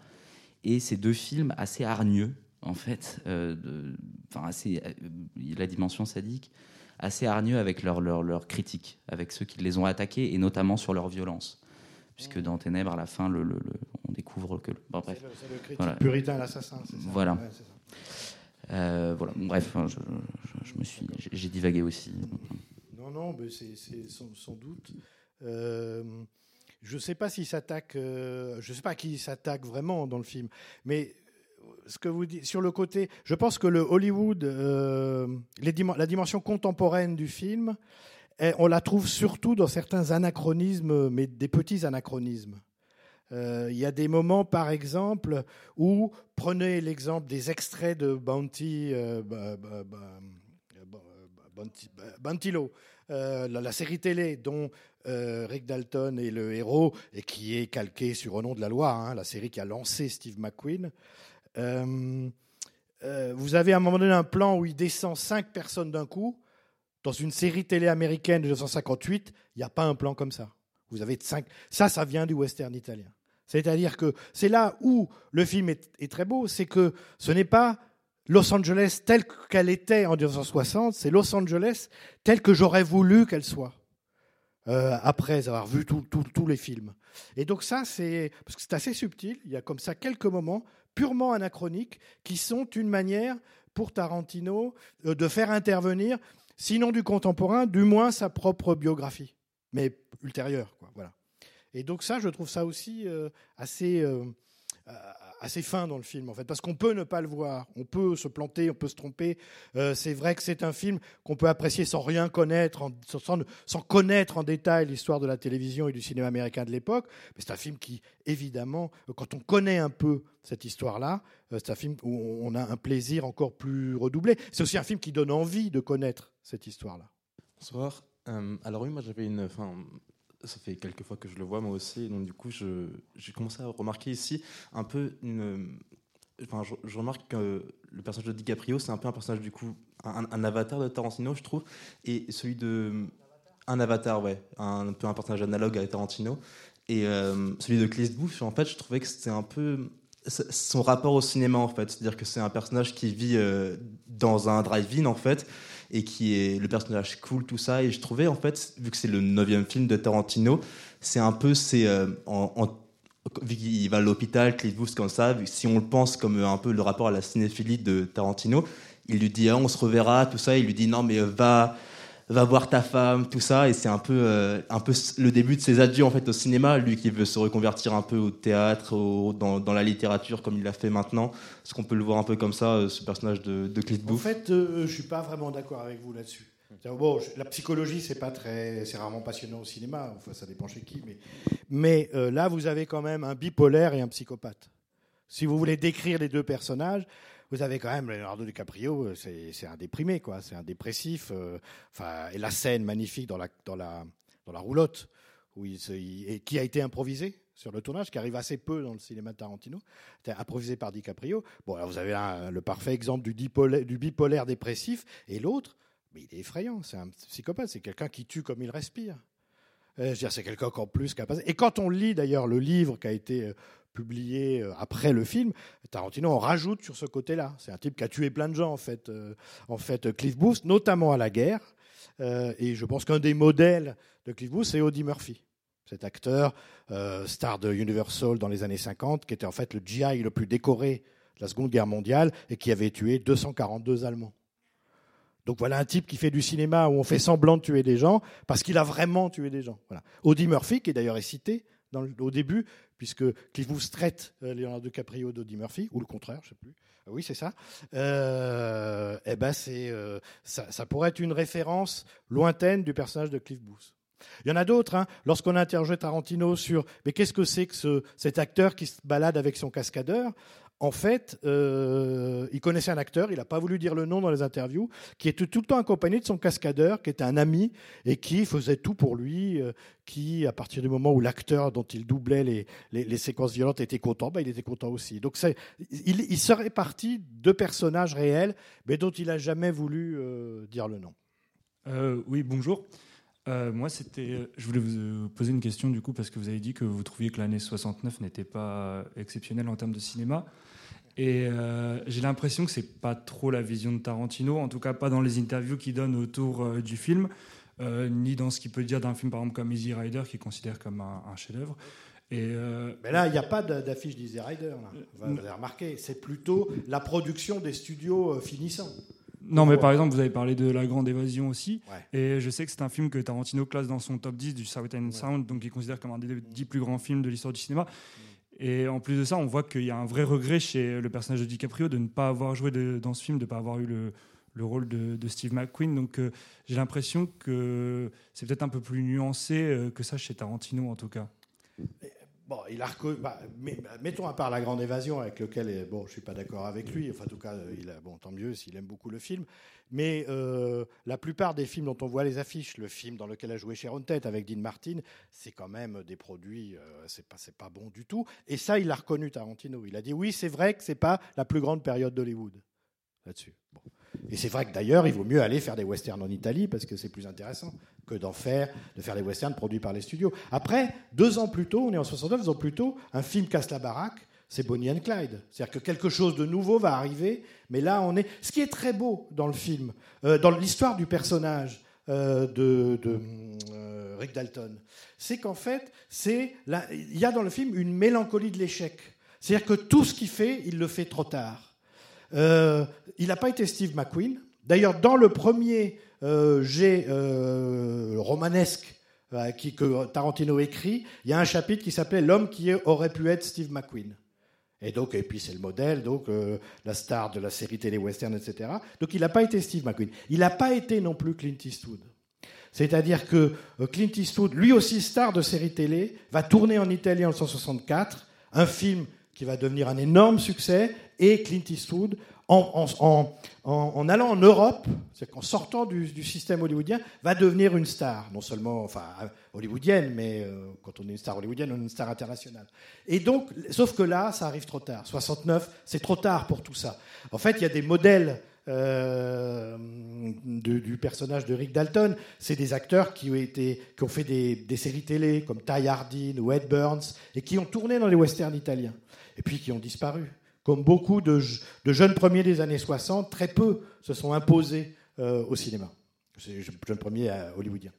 Et ces deux films assez hargneux, en fait, euh, euh, la dimension sadique, assez hargneux avec leur, leur, leur critique, avec ceux qui les ont attaqués et notamment sur leur violence. Puisque dans Ténèbres, à la fin, le, le- le- on découvre que. Bon, bref. C'est le- critique puritain à l'assassin, c'est ça Voilà. Ouais, c'est Euh, voilà. Bon, bref, je, je- je me suis, j'ai- j'ai divagué aussi. Non, non, mais c'est c'est sans, sans doute. Euh, je ne sais pas s'il s'attaque. euh, je ne sais pas à qui s'attaque vraiment dans le film, mais ce que vous dites sur le côté, je pense que le Hollywood, euh, les dim- la dimension contemporaine du film, on la trouve surtout dans certains anachronismes, mais des petits anachronismes. Euh, Il y a des moments, par exemple, où prenez l'exemple des extraits de Bounty, euh, Bounty- euh, la, série télé dont Rick Dalton est le héros et qui est calqué sur Au nom de la loi, hein, la série qui a lancé Steve McQueen. Vous avez à un moment donné un plan où il descend cinq personnes d'un coup. Dans une série télé américaine de 1958, il n'y a pas un plan comme ça. Vous avez cinq. Ça, ça vient du western italien. C'est-à-dire que c'est là où le film est, très beau, c'est que ce n'est pas Los Angeles telle qu'elle était en 1960, c'est Los Angeles telle que j'aurais voulu qu'elle soit. euh, après avoir vu tous les films. Et donc ça, c'est parce que c'est assez subtil. Il y a comme ça quelques moments purement anachroniques qui sont une manière pour Tarantino euh, de faire intervenir, sinon du contemporain, du moins sa propre biographie, mais ultérieure. Quoi, voilà. Et donc ça, je trouve ça aussi euh, assez, euh, assez fin dans le film, en fait, parce qu'on peut ne pas le voir, on peut se planter, on peut se tromper. Euh, c'est vrai que c'est un film qu'on peut apprécier sans rien connaître, sans, connaître en détail l'histoire de la télévision et du cinéma américain de l'époque. Mais c'est un film qui, évidemment, euh, quand on connaît un peu cette histoire-là, euh, c'est un film où on a un plaisir encore plus redoublé. C'est aussi un film qui donne envie de connaître cette histoire-là. Bonsoir. Alors oui, moi j'avais une. Ça fait quelques fois que je le vois moi aussi, donc du coup j'ai commencé à remarquer ici un peu une. Enfin, je, remarque que le personnage de DiCaprio, c'est un peu un personnage du coup, un, avatar de Tarantino, je trouve, et celui de un avatar, ouais, un, peu un personnage analogue à Tarantino, et euh, celui de Clint Booth, en fait, je trouvais que c'était un peu son rapport au cinéma en fait, c'est-à-dire que c'est un personnage qui vit euh, dans un drive-in en fait et qui est le personnage cool tout ça. Et je trouvais en fait vu que c'est le neuvième film de Tarantino c'est un peu c'est euh, en, en- vu qu'il va à l'hôpital Clint Booth comme ça si on le pense comme euh, un peu le rapport à la cinéphilie de Tarantino il lui dit Ah, on se reverra tout ça. Il lui dit non mais euh, va va voir ta femme, tout ça, et c'est un peu, euh, un peu le début de ses adieux en fait au cinéma, lui qui veut se reconvertir un peu au théâtre, au- dans, dans la littérature comme il l'a fait maintenant. Est-ce qu'on peut le voir un peu comme ça, euh, ce personnage de, de Clint En fait, euh, je suis pas vraiment d'accord avec vous là-dessus. Bon, je- la psychologie, c'est pas très, c'est rarement passionnant au cinéma. Enfin, ça dépend chez qui, mais, mais euh, là, vous avez quand même un bipolaire et un psychopathe. Si vous voulez décrire les deux personnages, vous avez quand même Leonardo DiCaprio, euh, c'est un déprimé, quoi. C'est un dépressif. euh, Enfin, et la scène magnifique dans la dans la dans la roulotte, où il, il- et qui a été improvisée sur le tournage, qui arrive assez peu dans le cinéma de Tarantino, improvisé par DiCaprio. Bon, alors vous avez le parfait exemple du du bipolaire dépressif, et l'autre, mais il est effrayant. C'est un psychopathe. C'est quelqu'un qui tue comme il respire. Euh, c'est quelqu'un qu'en plus capable. Et quand on lit d'ailleurs le livre qui a été euh, publié euh, après le film, Tarantino en rajoute sur ce côté-là. C'est un type qui a tué plein de gens en fait, euh, en fait, euh, Cliff Booth, notamment à la guerre. Et je pense qu'un des modèles de Cliff Booth, c'est Audie Murphy, cet acteur star de Universal dans les années 50, qui était en fait le GI le plus décoré de la Seconde Guerre mondiale et qui avait tué 242 Allemands. Donc voilà un type qui fait du cinéma où on fait semblant de tuer des gens parce qu'il a vraiment tué des gens. Voilà. Audie Murphy, qui d'ailleurs est cité au début, puisque Cliff Booth traite euh, Leonardo DiCaprio d'Audie Murphy, ou le contraire, je ne sais plus. Ah Oui, c'est ça. Euh, eh ben c'est, euh, ça, ça pourrait être une référence lointaine du personnage de Cliff Booth. Il y en a d'autres. Hein. Lorsqu'on a interrogé Tarantino sur mais qu'est-ce que c'est que ce, cet acteur qui se balade avec son cascadeur, en fait, euh, il connaissait un acteur, il n'a pas voulu dire le nom dans les interviews, qui était tout le temps accompagné de son cascadeur, qui était un ami et qui faisait tout pour lui, euh, qui, à partir du moment où l'acteur dont il doublait les, séquences violentes était content, bah, il était content aussi. Donc il, serait parti de personnages réels, mais dont il n'a jamais voulu euh, dire le nom. Oui, bonjour. Moi, c'était, je voulais vous poser une question du coup parce que vous avez dit que vous trouviez que l'année 69 n'était pas exceptionnelle en termes de cinéma. Et euh, j'ai l'impression que c'est pas trop la vision de Tarantino, en tout cas pas dans les interviews qu'il donne autour euh, du film, euh, ni dans ce qu'il peut dire d'un film par exemple comme Easy Rider, qu'il considère comme un, un chef-d'œuvre. Et euh, Mais là, il n'y a pas d'a- d'affiche d'Easy Rider. Là. Vous avez remarqué, c'est plutôt la production des studios finissants. Non, mais par exemple, vous avez parlé de La Grande Évasion aussi. Ouais. Et je sais que c'est un film que Tarantino classe dans son top 10 du South End Sound, donc il considère comme un des 10 plus grands films de l'histoire du cinéma. Et en plus de ça, on voit qu'il y a un vrai regret chez le personnage de DiCaprio de ne pas avoir joué dans ce film, de ne pas avoir eu le, le rôle de, de Steve McQueen. Donc euh, j'ai l'impression que c'est peut-être un peu plus nuancé euh, que ça chez Tarantino en tout cas. Bon, il a reconnu- bah, bah, mettons à part la grande évasion avec lequel euh, bon, je suis pas d'accord avec lui. Enfin, en tout cas, euh, il a, bon, tant mieux s'il aime beaucoup le film. Mais euh, la plupart des films dont on voit les affiches, le film dans lequel a joué Sharon Tate avec Dean Martin, c'est quand même des produits, euh, c'est pas, c'est pas bon du tout. Et ça, il a reconnu Tarantino. Il a dit oui, c'est vrai que c'est pas la plus grande période d'Hollywood là-dessus. Et c'est vrai que d'ailleurs, il vaut mieux aller faire des westerns en Italie parce que c'est plus intéressant que d'en faire, de faire des westerns produits par les studios. Après, deux ans plus tôt, on est en 69, deux ans plus tôt, un film casse la baraque, c'est Bonnie and Clyde. C'est-à-dire que quelque chose de nouveau va arriver, mais là, on est. Ce qui est très beau dans le film, euh, dans l'histoire du personnage euh, de, euh, Rick Dalton, c'est qu'en fait, il y a dans le film une mélancolie de l'échec. C'est-à-dire que tout ce qu'il fait, il le fait trop tard. Euh, il n'a pas été Steve McQueen. D'ailleurs, dans le premier euh, euh, romanesque euh, que Tarantino écrit, il y a un chapitre qui s'appelait L'homme qui aurait pu être Steve McQueen. Et donc, et puis c'est le modèle, donc la star de la série télé western, etc. Donc il n'a pas été Steve McQueen. Il n'a pas été non plus Clint Eastwood. C'est-à-dire que Clint Eastwood, lui aussi star de série télé, va tourner en Italie en 1964, un film qui va devenir un énorme succès, et Clint Eastwood, en, en- en- en allant en Europe, c'est-à-dire qu'en sortant du, du système hollywoodien, va devenir une star, non seulement enfin, hollywoodienne, mais euh, quand on est une star hollywoodienne, on est une star internationale. Et donc, sauf que là, ça arrive trop tard. 69, c'est trop tard pour tout ça. En fait, il y a des modèles euh, de- du personnage de Rick Dalton. C'est des acteurs qui ont, été, qui ont fait des, des séries télé comme Ty Hardin ou Ed Burns et qui ont tourné dans les westerns italiens et puis qui ont disparu. Comme beaucoup de, je- de jeunes premiers des années 60, très peu se sont imposés euh, au cinéma. C'est les jeunes premiers euh, hollywoodiens.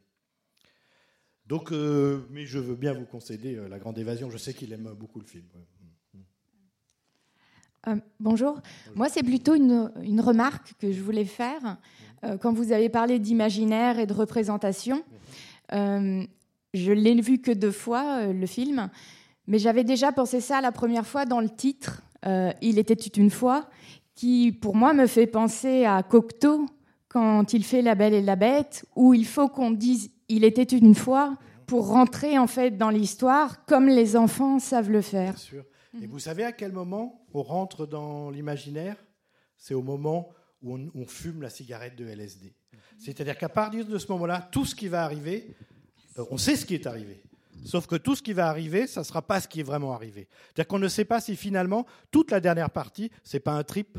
Donc, euh, mais je veux bien vous concéder La Grande Évasion. Je sais qu'il aime beaucoup le film. Euh, bonjour. Moi, c'est plutôt une, une remarque que je voulais faire. Euh, quand vous avez parlé d'imaginaire et de représentation, euh, je l'ai vu que deux fois, le film, mais j'avais déjà pensé ça la première fois dans le titre, euh, Il était une fois, qui pour moi me fait penser à Cocteau quand il fait La Belle et la Bête, où il faut qu'on dise Il était une fois pour rentrer en fait dans l'histoire comme les enfants savent le faire. Bien sûr. Et vous savez à quel moment on rentre dans l'imaginaire? C'est au moment où on, fume la cigarette de LSD. C'est-à-dire qu'à partir de ce moment-là, tout ce qui va arriver, euh, on sait ce qui est arrivé. Sauf que tout ce qui va arriver, ça ne sera pas ce qui est vraiment arrivé. C'est-à-dire qu'on ne sait pas si finalement, toute la dernière partie, c'est pas un trip,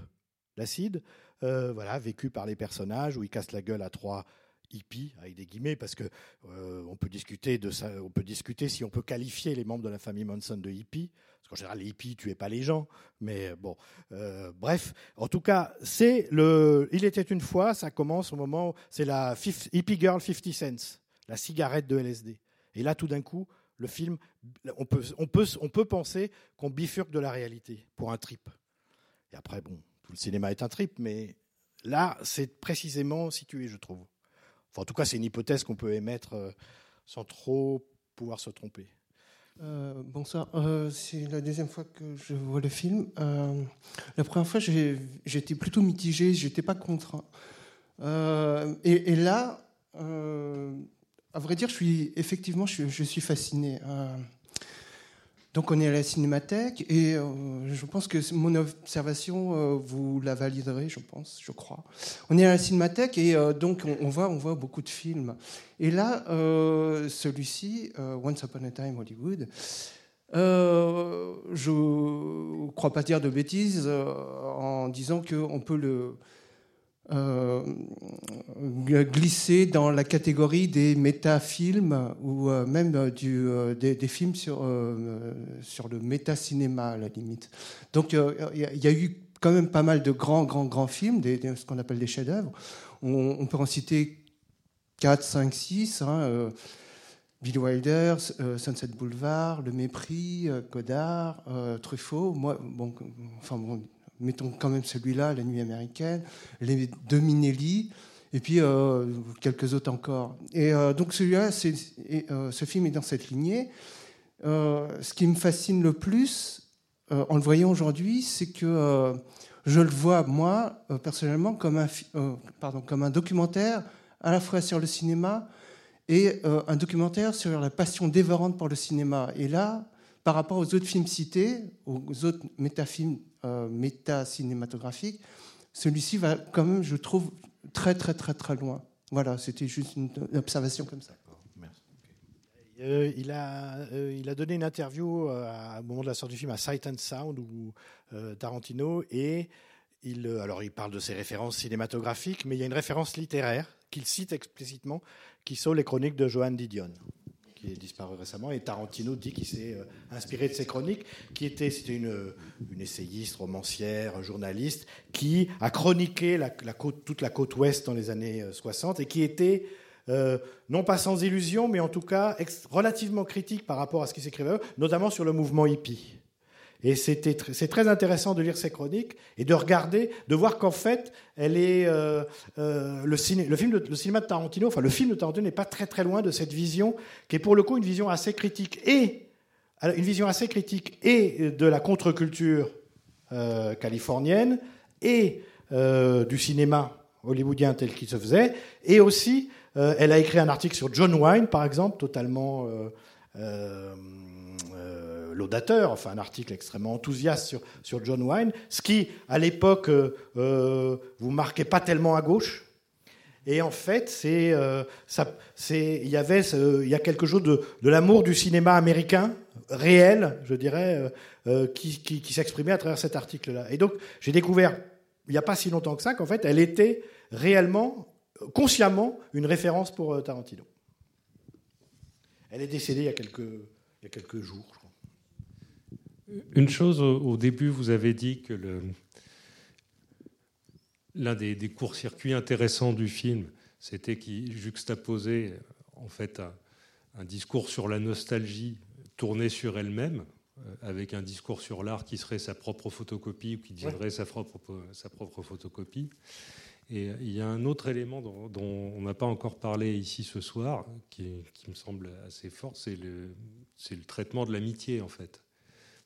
l'acide, euh, voilà, vécu par les personnages, où ils cassent la gueule à trois hippies, avec des guillemets, parce que euh, on peut discuter de ça, on peut discuter si on peut qualifier les membres de la famille Manson de hippies. Parce qu'en général, les hippies tuaient pas les gens, mais bon, euh, bref. En tout cas, c'est le. Il était une fois, ça commence au moment, c'est la hippie girl 50 cents, la cigarette de LSD. Et là, tout d'un coup, le film, on peut, on peut, on peut penser qu'on bifurque de la réalité pour un trip. Et après, bon, tout le cinéma est un trip, mais là, c'est précisément situé, je trouve. Enfin, en tout cas, c'est une hypothèse qu'on peut émettre euh, sans trop pouvoir se tromper. Euh, bonsoir, Euh, c'est la deuxième fois que je vois le film. La première fois, j'étais plutôt mitigé, j'étais pas contre. hein. Et, là, à vrai dire, je suis effectivement, je, suis- fasciné. Euh, donc, on est à la Cinémathèque et euh, je pense que mon observation, euh, vous la validerez, je pense, je crois. On est à la Cinémathèque et donc on, voit, on voit beaucoup de films. Et là, celui-ci, Once Upon a Time Hollywood, je ne crois pas dire de bêtises en disant qu'on peut le euh, glisser dans la catégorie des métafilms ou euh, même euh, des, films sur, sur le métacinéma à la limite. Donc il y, a- eu quand même pas mal de grands, grands, grands films, des, ce qu'on appelle des chefs-d'œuvre. On, peut en citer 4, 5, 6. hein, euh, Billy Wilder, Sunset Boulevard, Le Mépris, Godard, Truffaut. Moi, bon, enfin mettons quand même celui-là, La Nuit américaine, les deux Minelli, et puis euh, quelques autres encore. Et euh, donc celui-là, euh, ce film est dans cette lignée. Ce qui me fascine le plus, en le voyant aujourd'hui, c'est que je le vois, moi, personnellement, comme un, documentaire à la fois sur le cinéma et un documentaire sur la passion dévorante pour le cinéma. Et là, par rapport aux autres films cités, aux autres métafilms, euh, méta-cinématographiques, celui-ci va quand même, je trouve, très très très très loin. Voilà, c'était juste une, une observation comme ça. Euh, il, a, euh, il a donné une interview euh, à- au moment de la sortie du film à Sight and Sound ou euh, Tarantino et il, euh, alors il parle de ses références cinématographiques, mais il y a une référence littéraire qu'il cite explicitement, qui sont les chroniques de Johan Didion, qui est disparu récemment. Et Tarantino dit qu'il s'est euh, inspiré de ces chroniques, qui était c'était une, une essayiste, romancière, journaliste, qui a chroniqué toute la côte ouest dans les années euh, 60 et qui était euh, non pas sans illusion, mais en tout cas relativement critique par rapport à ce qui s'écrivait, notamment sur le mouvement hippie. Et c'était c'est très intéressant de lire ces chroniques et de regarder, de voir qu'en fait, elle est euh, euh, le, ciné, le film, de, le cinéma de Tarantino, enfin le film de Tarantino n'est pas très très loin de cette vision qui est pour le coup une vision assez critique et une vision assez critique et de la contre-culture euh, californienne et du cinéma hollywoodien tel qu'il se faisait. Et aussi, elle a écrit un article sur John Wayne, par exemple, totalement laudateur, enfin un article extrêmement enthousiaste sur, sur John Wayne, ce qui, à l'époque, euh, euh, vous marquait pas tellement à gauche. Et en fait, c'est, euh, c'est, il y avait, il y a quelque chose de, de l'amour du cinéma américain réel, je dirais, qui, qui, qui s'exprimait à travers cet article-là. Et donc, j'ai découvert, il n'y a pas si longtemps que ça, qu'en fait, elle était réellement, consciemment, une référence pour Tarantino. Elle est décédée il y a quelques, il y a quelques jours. Une chose, au, au début, vous avez dit que l'un des, des courts-circuits intéressants du film, c'était qu'il juxtaposait en fait un, un discours sur la nostalgie tourné sur elle-même, euh, avec un discours sur l'art qui serait sa propre photocopie ou qui deviendrait sa, propre, sa propre photocopie. Et il y a un autre élément dont, dont on n'a pas encore parlé ici ce soir, qui, qui me semble assez fort, c'est le, c'est le traitement de l'amitié en fait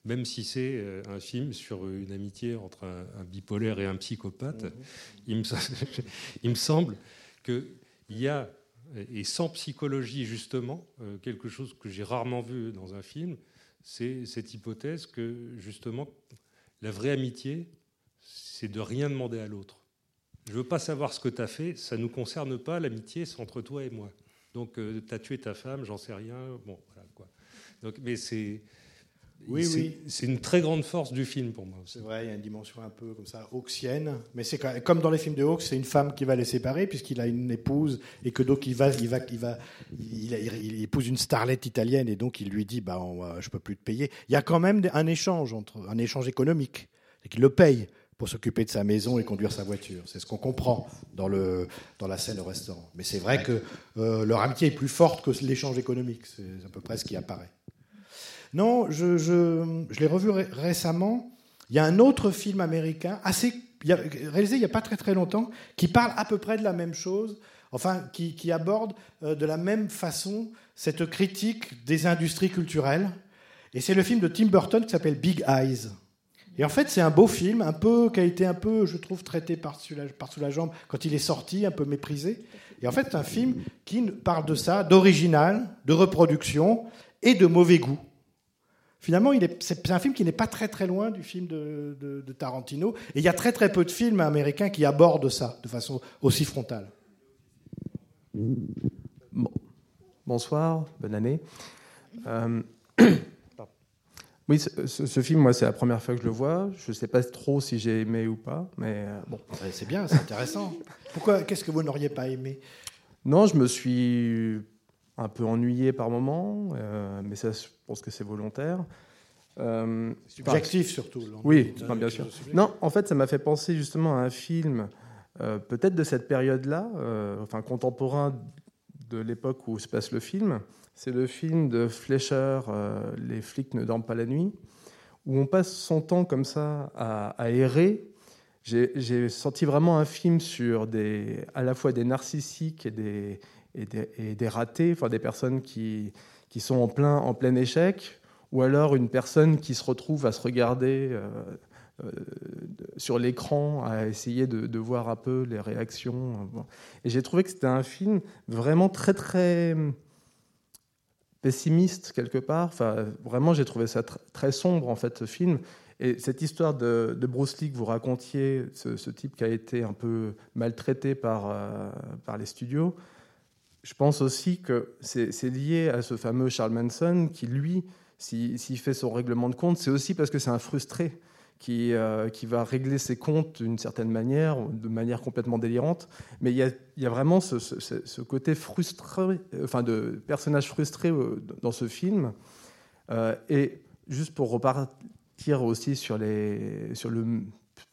même si c'est euh, un film sur une amitié entre un, un bipolaire et un psychopathe, Mhm. il, me, il me semble qu'il y a, et sans psychologie justement, euh, quelque chose que j'ai rarement vu dans un film, c'est cette hypothèse que justement la vraie amitié, c'est de rien demander à l'autre. Je veux pas savoir ce que tu as fait, ça ne nous concerne pas, l'amitié c'est entre toi et moi. Donc tu as tué ta femme, j'en sais rien, bon voilà quoi. Donc, mais c'est Oui, c'est- oui. C'est une très grande force du film pour moi. C'est vrai, il y a une dimension un peu comme ça, hawksienne. Mais c'est quand- comme dans les films de Hawks, c'est une femme qui va les séparer puisqu'il a une épouse et que donc il va, il va, il va, il, épouse une starlette italienne et donc il lui dit, bah, on je peux plus te payer. Il y a quand même un échange entre, un échange économique, et qu'il le paye pour s'occuper de sa maison et conduire sa voiture. C'est ce qu'on comprend dans le, dans la scène au restaurant. Mais c'est vrai que euh, leur amitié est plus forte que l'échange économique. C'est à peu près ce qui apparaît. Non, je, l'ai revu ré- récemment. Il y a un autre film américain, assez réalisé il n'y a pas très très longtemps, qui parle à peu près de la même chose, enfin, qui, aborde euh, de la même façon cette critique des industries culturelles. Et c'est le film de Tim Burton qui s'appelle Big Eyes. Et en fait, c'est un beau film, un peu qui a été un peu, je trouve, traité par-sous la, par-sous la jambe quand il est sorti, un peu méprisé. Et en fait, c'est un film qui parle de ça, d'original, de reproduction et de mauvais goût. Finalement, c'est un film qui n'est pas très très loin du film de, de- de Tarantino. Et il y a très très peu de films américains qui abordent ça de façon aussi frontale. Bon. Bonsoir, bonne année. Euh, oui, ce, ce- ce film, moi, c'est la première fois que je le vois. Je ne sais pas trop si j'ai aimé ou pas, mais euh, bon. C'est bien, c'est intéressant. Pourquoi Qu'est-ce que vous n'auriez pas aimé? Non, je me suis un peu ennuyé par moments, euh, mais ça, je pense que c'est volontaire. Euh, Subjectif, surtout, Oui, enfin, bien sûr. Non, en fait, ça m'a fait penser justement à un film, euh, peut-être de cette période-là, euh, enfin contemporain de l'époque où se passe le film. C'est le film de Fleischer, Les flics ne dorment pas la nuit, où on passe son temps comme ça à, à errer. J'ai j'ai senti vraiment un film sur des, à la fois des narcissiques et des, et des, ratés, enfin des personnes qui, qui sont en plein, en plein échec, ou alors une personne qui se retrouve à se regarder euh, euh, sur l'écran, à essayer de, voir un peu les réactions. euh. Et j'ai trouvé que c'était un film vraiment très très pessimiste quelque part. Enfin, vraiment, j'ai trouvé ça tr- très sombre en fait ce film. Et cette histoire de, Bruce Lee que vous racontiez, ce, type qui a été un peu maltraité par, par les studios, je pense aussi que c'est lié à ce fameux Charles Manson qui, lui, si- s'il fait son règlement de compte, c'est aussi parce que c'est un frustré qui, euh, va régler ses comptes d'une certaine manière, de manière complètement délirante. Mais il y a, vraiment ce, côté frustré, enfin de personnage frustré euh, dans ce film. Euh, et juste pour repartir aussi sur, le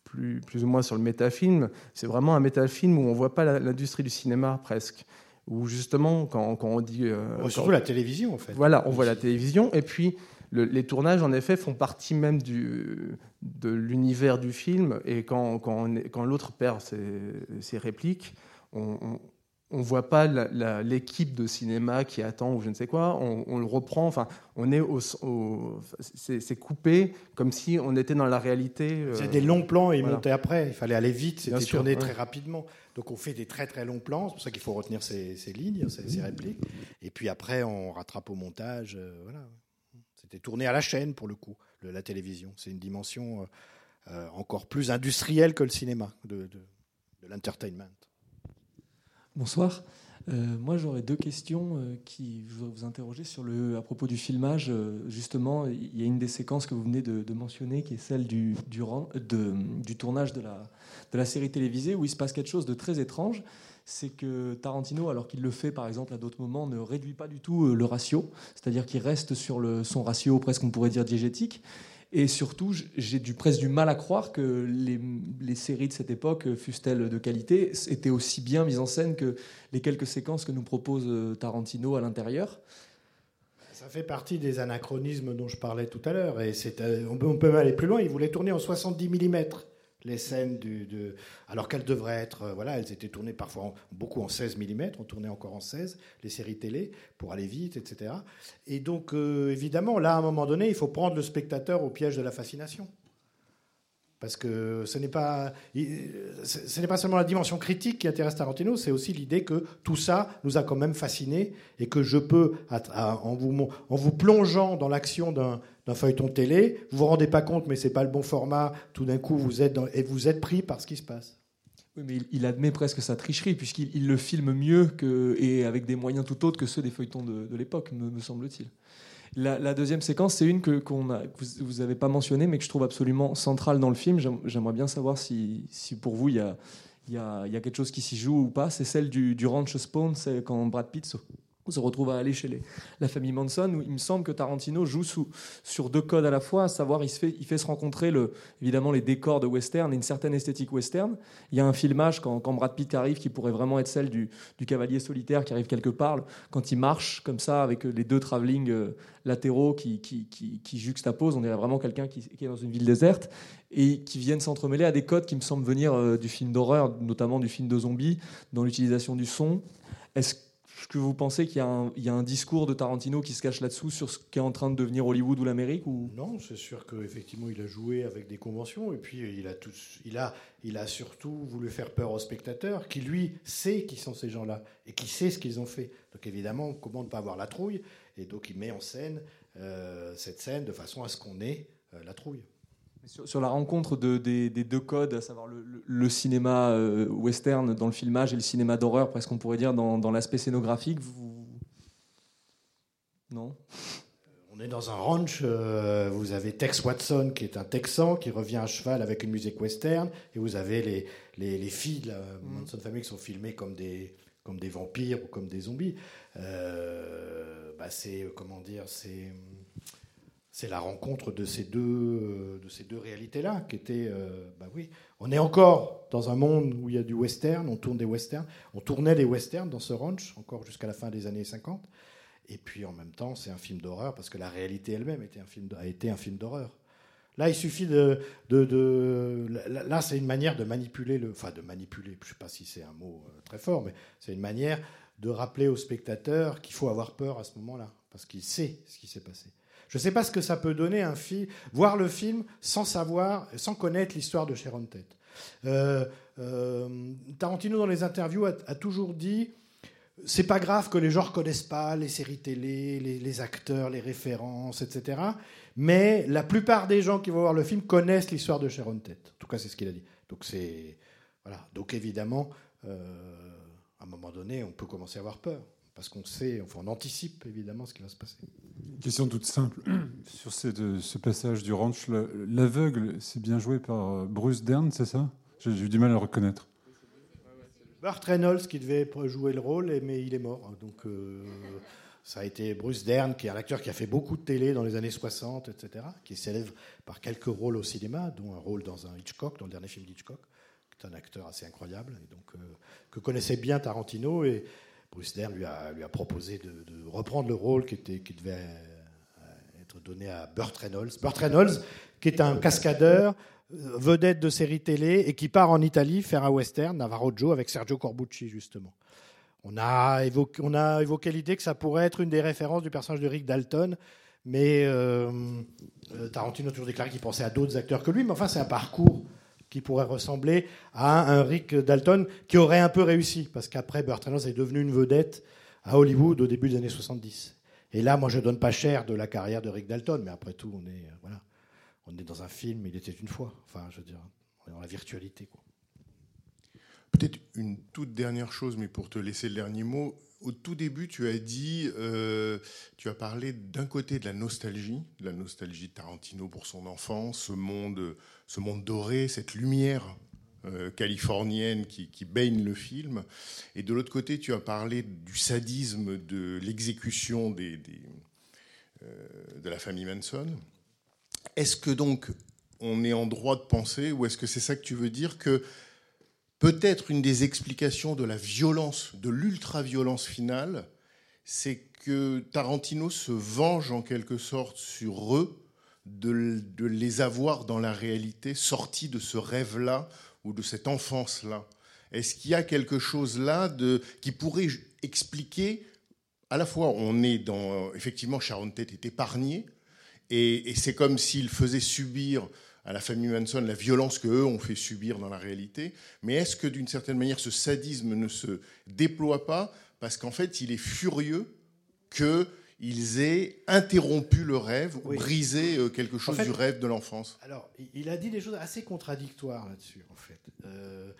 plus, plus ou moins sur le métafilm, c'est vraiment un métafilm où on voit pas l'industrie du cinéma presque. Où justement, quand, quand on dit. euh, Oh, surtout quand- la télévision, en fait. Voilà, on voit la télévision. Et puis, le- les tournages, en effet, font partie même du, de l'univers du film. Et quand, quand, l'autre perd ses, ses répliques, on, on- on voit pas l'équipe de cinéma qui attend ou je ne sais quoi. On, on le reprend. Enfin, on est au, au- c'est coupé comme si on était dans la réalité. euh, C'est des longs plans et ils voilà. montaient après. Il fallait aller vite, c'était tourné ouais. très rapidement. Donc on fait des très très longs plans, c'est pour ça qu'il faut retenir ces, ces lignes, ces, ces répliques. Et puis après, on rattrape au montage. euh, voilà. C'était tourné à la chaîne pour le coup, le- la télévision. C'est une dimension euh, euh, encore plus industrielle que le cinéma, de, de, de l'entertainment. Bonsoir. Euh, moi, j'aurais deux questions euh, qui je voudrais vous interroger sur le, à propos du filmage. Euh, justement, il y a une des séquences que vous venez de, mentionner, qui est celle du, du, du tournage de la, de la série télévisée, où il se passe quelque chose de très étrange. C'est que Tarantino, alors qu'il le fait par exemple à d'autres moments, ne réduit pas du tout le ratio, c'est-à-dire qu'il reste sur le, son ratio presque on pourrait dire diégétique. Et surtout, j'ai du, presque du mal à croire que les, les séries de cette époque, euh, fussent-elles de qualité, étaient aussi bien mises en scène que les quelques séquences que nous propose euh, Tarantino à l'intérieur. Ça fait partie des anachronismes dont je parlais tout à l'heure. Et c'est, euh, on, peut, on aller plus loin. Il voulait tourner en 70 mm les scènes de, alors qu'elles devraient être, euh, voilà, elles étaient tournées parfois en- beaucoup en 16 mm. On tournait encore en 16 les séries télé pour aller vite, etc. Et donc euh, évidemment, là, à un moment donné, il faut prendre le spectateur au piège de la fascination. Parce que ce n'est pas, seulement la dimension critique qui intéresse Tarantino, c'est aussi l'idée que tout ça nous a quand même fascinés et que je peux, en, vous, plongeant dans l'action d'un feuilleton télé, vous vous rendez pas compte, mais c'est pas le bon format. Tout d'un coup, vous êtes et vous êtes pris par ce qui se passe. Oui, mais il, admet presque sa tricherie, puisqu'il il le filme mieux et avec des moyens tout autres que ceux des feuilletons de, l'époque, me, me semble-t-il. La, deuxième séquence, c'est une que, vous n'avez pas mentionnée, mais que je trouve absolument centrale dans le film. J'aim- J'aimerais bien savoir si, si pour vous, il y a, y, a, y a quelque chose qui s'y joue ou pas. C'est celle du, du ranch spawn, c'est quand Brad Pitt se, se retrouve à aller chez la famille Manson, où il me semble que Tarantino joue sur deux codes à la fois, à savoir il, fait, se rencontrer évidemment les décors de western et une certaine esthétique western. Il y a un filmage quand, Brad Pitt arrive qui pourrait vraiment être celle du, cavalier solitaire qui arrive quelque part, quand il marche comme ça avec les deux travelling euh, latéraux qui, juxtaposent, on dirait vraiment quelqu'un qui, qui est dans une ville déserte et qui viennent s'entremêler à des codes qui me semblent venir euh, du film d'horreur, notamment du film de zombies, dans l'utilisation du son. Est-ce que vous pensez qu'il y, a un- discours de Tarantino qui se cache là-dessous sur ce qu'est en train de devenir Hollywood ou l'Amérique. Non, c'est sûr qu'effectivement, il a joué avec des conventions et puis il a, surtout voulu faire peur au spectateur qui, lui, sait qui sont ces gens-là et qui sait ce qu'ils ont fait. Donc évidemment, comment ne pas avoir la trouille Et donc il met en scène euh, cette scène de façon à ce qu'on ait euh, la trouille. Sur, sur la rencontre de- des, des deux codes, à savoir le, le- le cinéma euh, western dans le filmage et le cinéma d'horreur, presque on pourrait dire, dans, dans l'aspect scénographique, vous... Non? On est dans un ranch, euh, vous avez Tex Watson qui est un Texan qui revient à cheval avec une musique western, et vous avez les, les, les filles de la Manson Family qui sont filmées comme des, comme des vampires ou comme des zombies. Euh, bah c'est, comment dire, c'est, c'est la rencontre de ces deux, euh, de ces deux réalités-là qui étaient, euh, bah oui, on est encore dans un monde où il y a du western, on tourne des westerns, on tournait des westerns dans ce ranch encore jusqu'à la fin des années 50. Et puis en même temps, c'est un film d'horreur parce que la réalité elle-même était un film, a été un film d'horreur. Là, il suffit de, de, là, c'est une manière de manipuler le, enfin de manipuler. Je sais pas si c'est un mot euh, très fort, mais c'est une manière de rappeler au spectateur qu'il faut avoir peur à ce moment-là parce qu'il sait ce qui s'est passé. Je ne sais pas ce que ça peut donner un film, voir le film sans savoir, sans connaître l'histoire de Sharon Tate. Euh, euh, Tarantino dans les interviews a, toujours dit c'est pas grave que les gens reconnaissent pas les séries télé, les, les acteurs, les références, etc. Mais la plupart des gens qui vont voir le film connaissent l'histoire de Sharon Tate. En tout cas, c'est ce qu'il a dit. Donc c'est voilà. Donc évidemment, euh, à un moment donné, on peut commencer à avoir peur parce qu'on sait, enfin, on anticipe évidemment ce qui va se passer. Une question toute simple. Sur cette- ce passage du ranch, le- l'aveugle, c'est bien joué par euh, Bruce Dern, c'est ça? J'ai eu du mal à le reconnaître. Burt Reynolds qui devait jouer le rôle, mais il est mort. Donc euh, ça a été Bruce Dern, qui est un acteur qui a fait beaucoup de télé dans les années 60, etc., qui s'élève par quelques rôles au cinéma, dont un rôle dans un Hitchcock, dans le dernier film d'Hitchcock, qui est un acteur assez incroyable, et donc, euh, que connaissait bien Tarantino. Et Bruce Dern lui a, lui a proposé de, de reprendre le rôle qui, était, qui devait euh, être donné à Burt Reynolds. Burt Reynolds, qui est un cascadeur, euh, vedette de série télé, et qui part en Italie faire un western, Navarro Joe, avec Sergio Corbucci, justement. On a évoqué, on a évoqué l'idée que ça pourrait être une des références du personnage de Rick Dalton, mais euh, euh, Tarantino a toujours déclaré qu'il pensait à d'autres acteurs que lui, mais enfin c'est un parcours qui pourrait ressembler à un Rick Dalton qui aurait un peu réussi, parce qu'après Burt Reynolds est devenu une vedette à Hollywood au début des années 70. Et là, moi, je donne pas cher de la carrière de Rick Dalton, mais après tout, on est, euh, voilà, on est dans un film, il était une fois. Enfin, je veux dire, on est dans la virtualité. Quoi. Peut-être une toute dernière chose, mais pour te laisser le dernier mot. Au tout début, tu as dit, euh, tu as parlé d'un côté de la nostalgie, de la nostalgie de Tarantino pour son enfance, ce monde, ce monde doré, cette lumière euh, californienne qui, baigne le film. Et de l'autre côté, tu as parlé du sadisme de l'exécution euh, de la famille Manson. Est-ce que donc on est en droit de penser, ou est-ce que c'est ça que tu veux dire, que peut-être une des explications de la violence, de l'ultra-violence finale, c'est que Tarantino se venge en quelque sorte sur eux de, les avoir dans la réalité, sortis de ce rêve-là ou de cette enfance-là. Est-ce qu'il y a quelque chose là de, qui pourrait expliquer, à la fois on est dans, effectivement Sharon Tate est épargné, et, et c'est comme s'il faisait subir à la famille Manson la violence que eux ont fait subir dans la réalité, mais est-ce que d'une certaine manière ce sadisme ne se déploie pas parce qu'en fait il est furieux que ils aient interrompu le rêve ou brisé euh, quelque chose en fait, du rêve de l'enfance. Alors, il a dit des choses assez contradictoires là-dessus, en fait. Euh,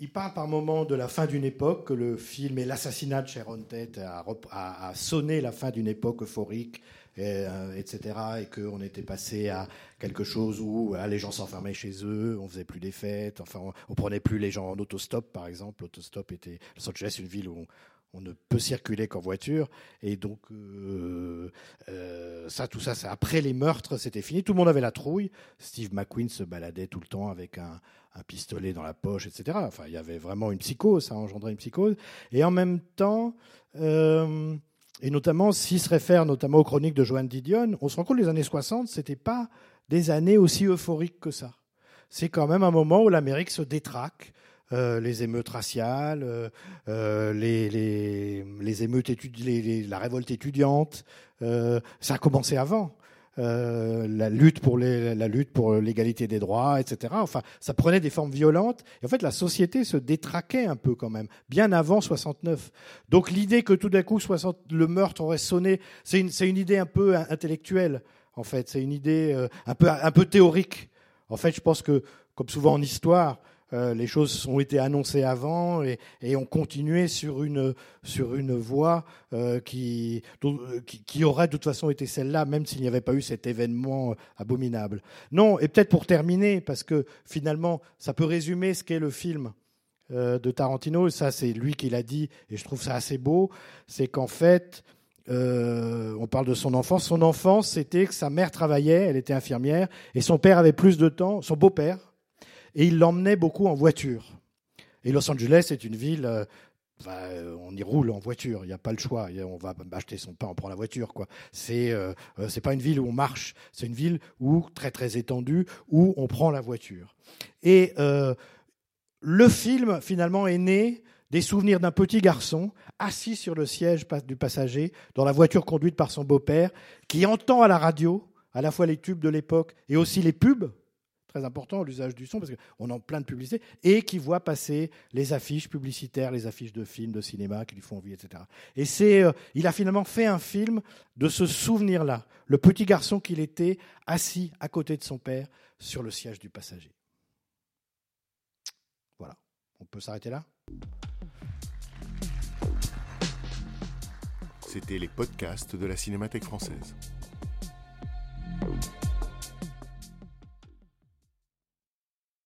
il parle par moments de la fin d'une époque, que le film et l'assassinat de Sharon Tate a, a, a sonné la fin d'une époque euphorique, et, euh, etc. Et qu'on était passé à quelque chose où ah, les gens s'enfermaient chez eux, on faisait plus des fêtes, enfin, on, on prenait plus les gens en autostop, par exemple. L'autostop était Los Angeles, une ville où on, ne peut circuler qu'en voiture. Et donc, euh, euh, ça, tout ça, après les meurtres, c'était fini. Tout le monde avait la trouille. Steve McQueen se baladait tout le temps avec un, pistolet dans la poche, etc. Enfin, il y avait vraiment une psychose, ça engendrait une psychose. Et en même temps, euh, et notamment, s'il se réfère notamment aux chroniques de Joan Didion, on se rend compte que les années 60, c'était pas des années aussi euphoriques que ça. C'est quand même un moment où l'Amérique se détraque. Euh, les émeutes raciales, euh, euh, les, les, les, émeutes les, la révolte étudiante. Ça a commencé avant. La lutte pour la lutte pour l'égalité des droits, etc. Enfin, ça prenait des formes violentes. Et en fait, la société se détraquait un peu quand même, bien avant 69. Donc l'idée que tout d'un coup 60, le meurtre aurait sonné, c'est une, une idée un peu intellectuelle. En fait, c'est une idée un peu un peu théorique. En fait, je pense que, comme souvent en histoire, euh, les choses ont été annoncées avant et, et ont continué sur une, sur une voie euh, qui, qui, qui, aurait de toute façon été celle-là, même s'il n'y avait pas eu cet événement abominable. Non, et peut-être pour terminer, parce que finalement, ça peut résumer ce qu'est le film euh, de Tarantino, ça c'est lui qui l'a dit, et je trouve ça assez beau, c'est qu'en fait, euh, on parle de son enfance. Son enfance, c'était que sa mère travaillait, elle était infirmière, et son père avait plus de temps, son beau-père, et il l'emmenait beaucoup en voiture. Et Los Angeles est une ville, euh, bah, on y roule en voiture, il n'y a pas le choix. On va acheter son pain, on prend la voiture. quoi. Euh, c'est pas une ville où on marche, c'est une ville où très très étendue où on prend la voiture. Et euh, le film finalement est né des souvenirs d'un petit garçon assis sur le siège du passager dans la voiture conduite par son beau-père, qui entend à la radio à la fois les tubes de l'époque et aussi les pubs très important, l'usage du son, parce qu'on en plein de publicité, et qui voit passer les affiches publicitaires, les affiches de films, de cinéma qui lui font envie, etc. Et c'est, euh, il a finalement fait un film de ce souvenir-là, le petit garçon qu'il était assis à côté de son père sur le siège du passager. Voilà, on peut s'arrêter là? C'était les podcasts de la Cinémathèque française.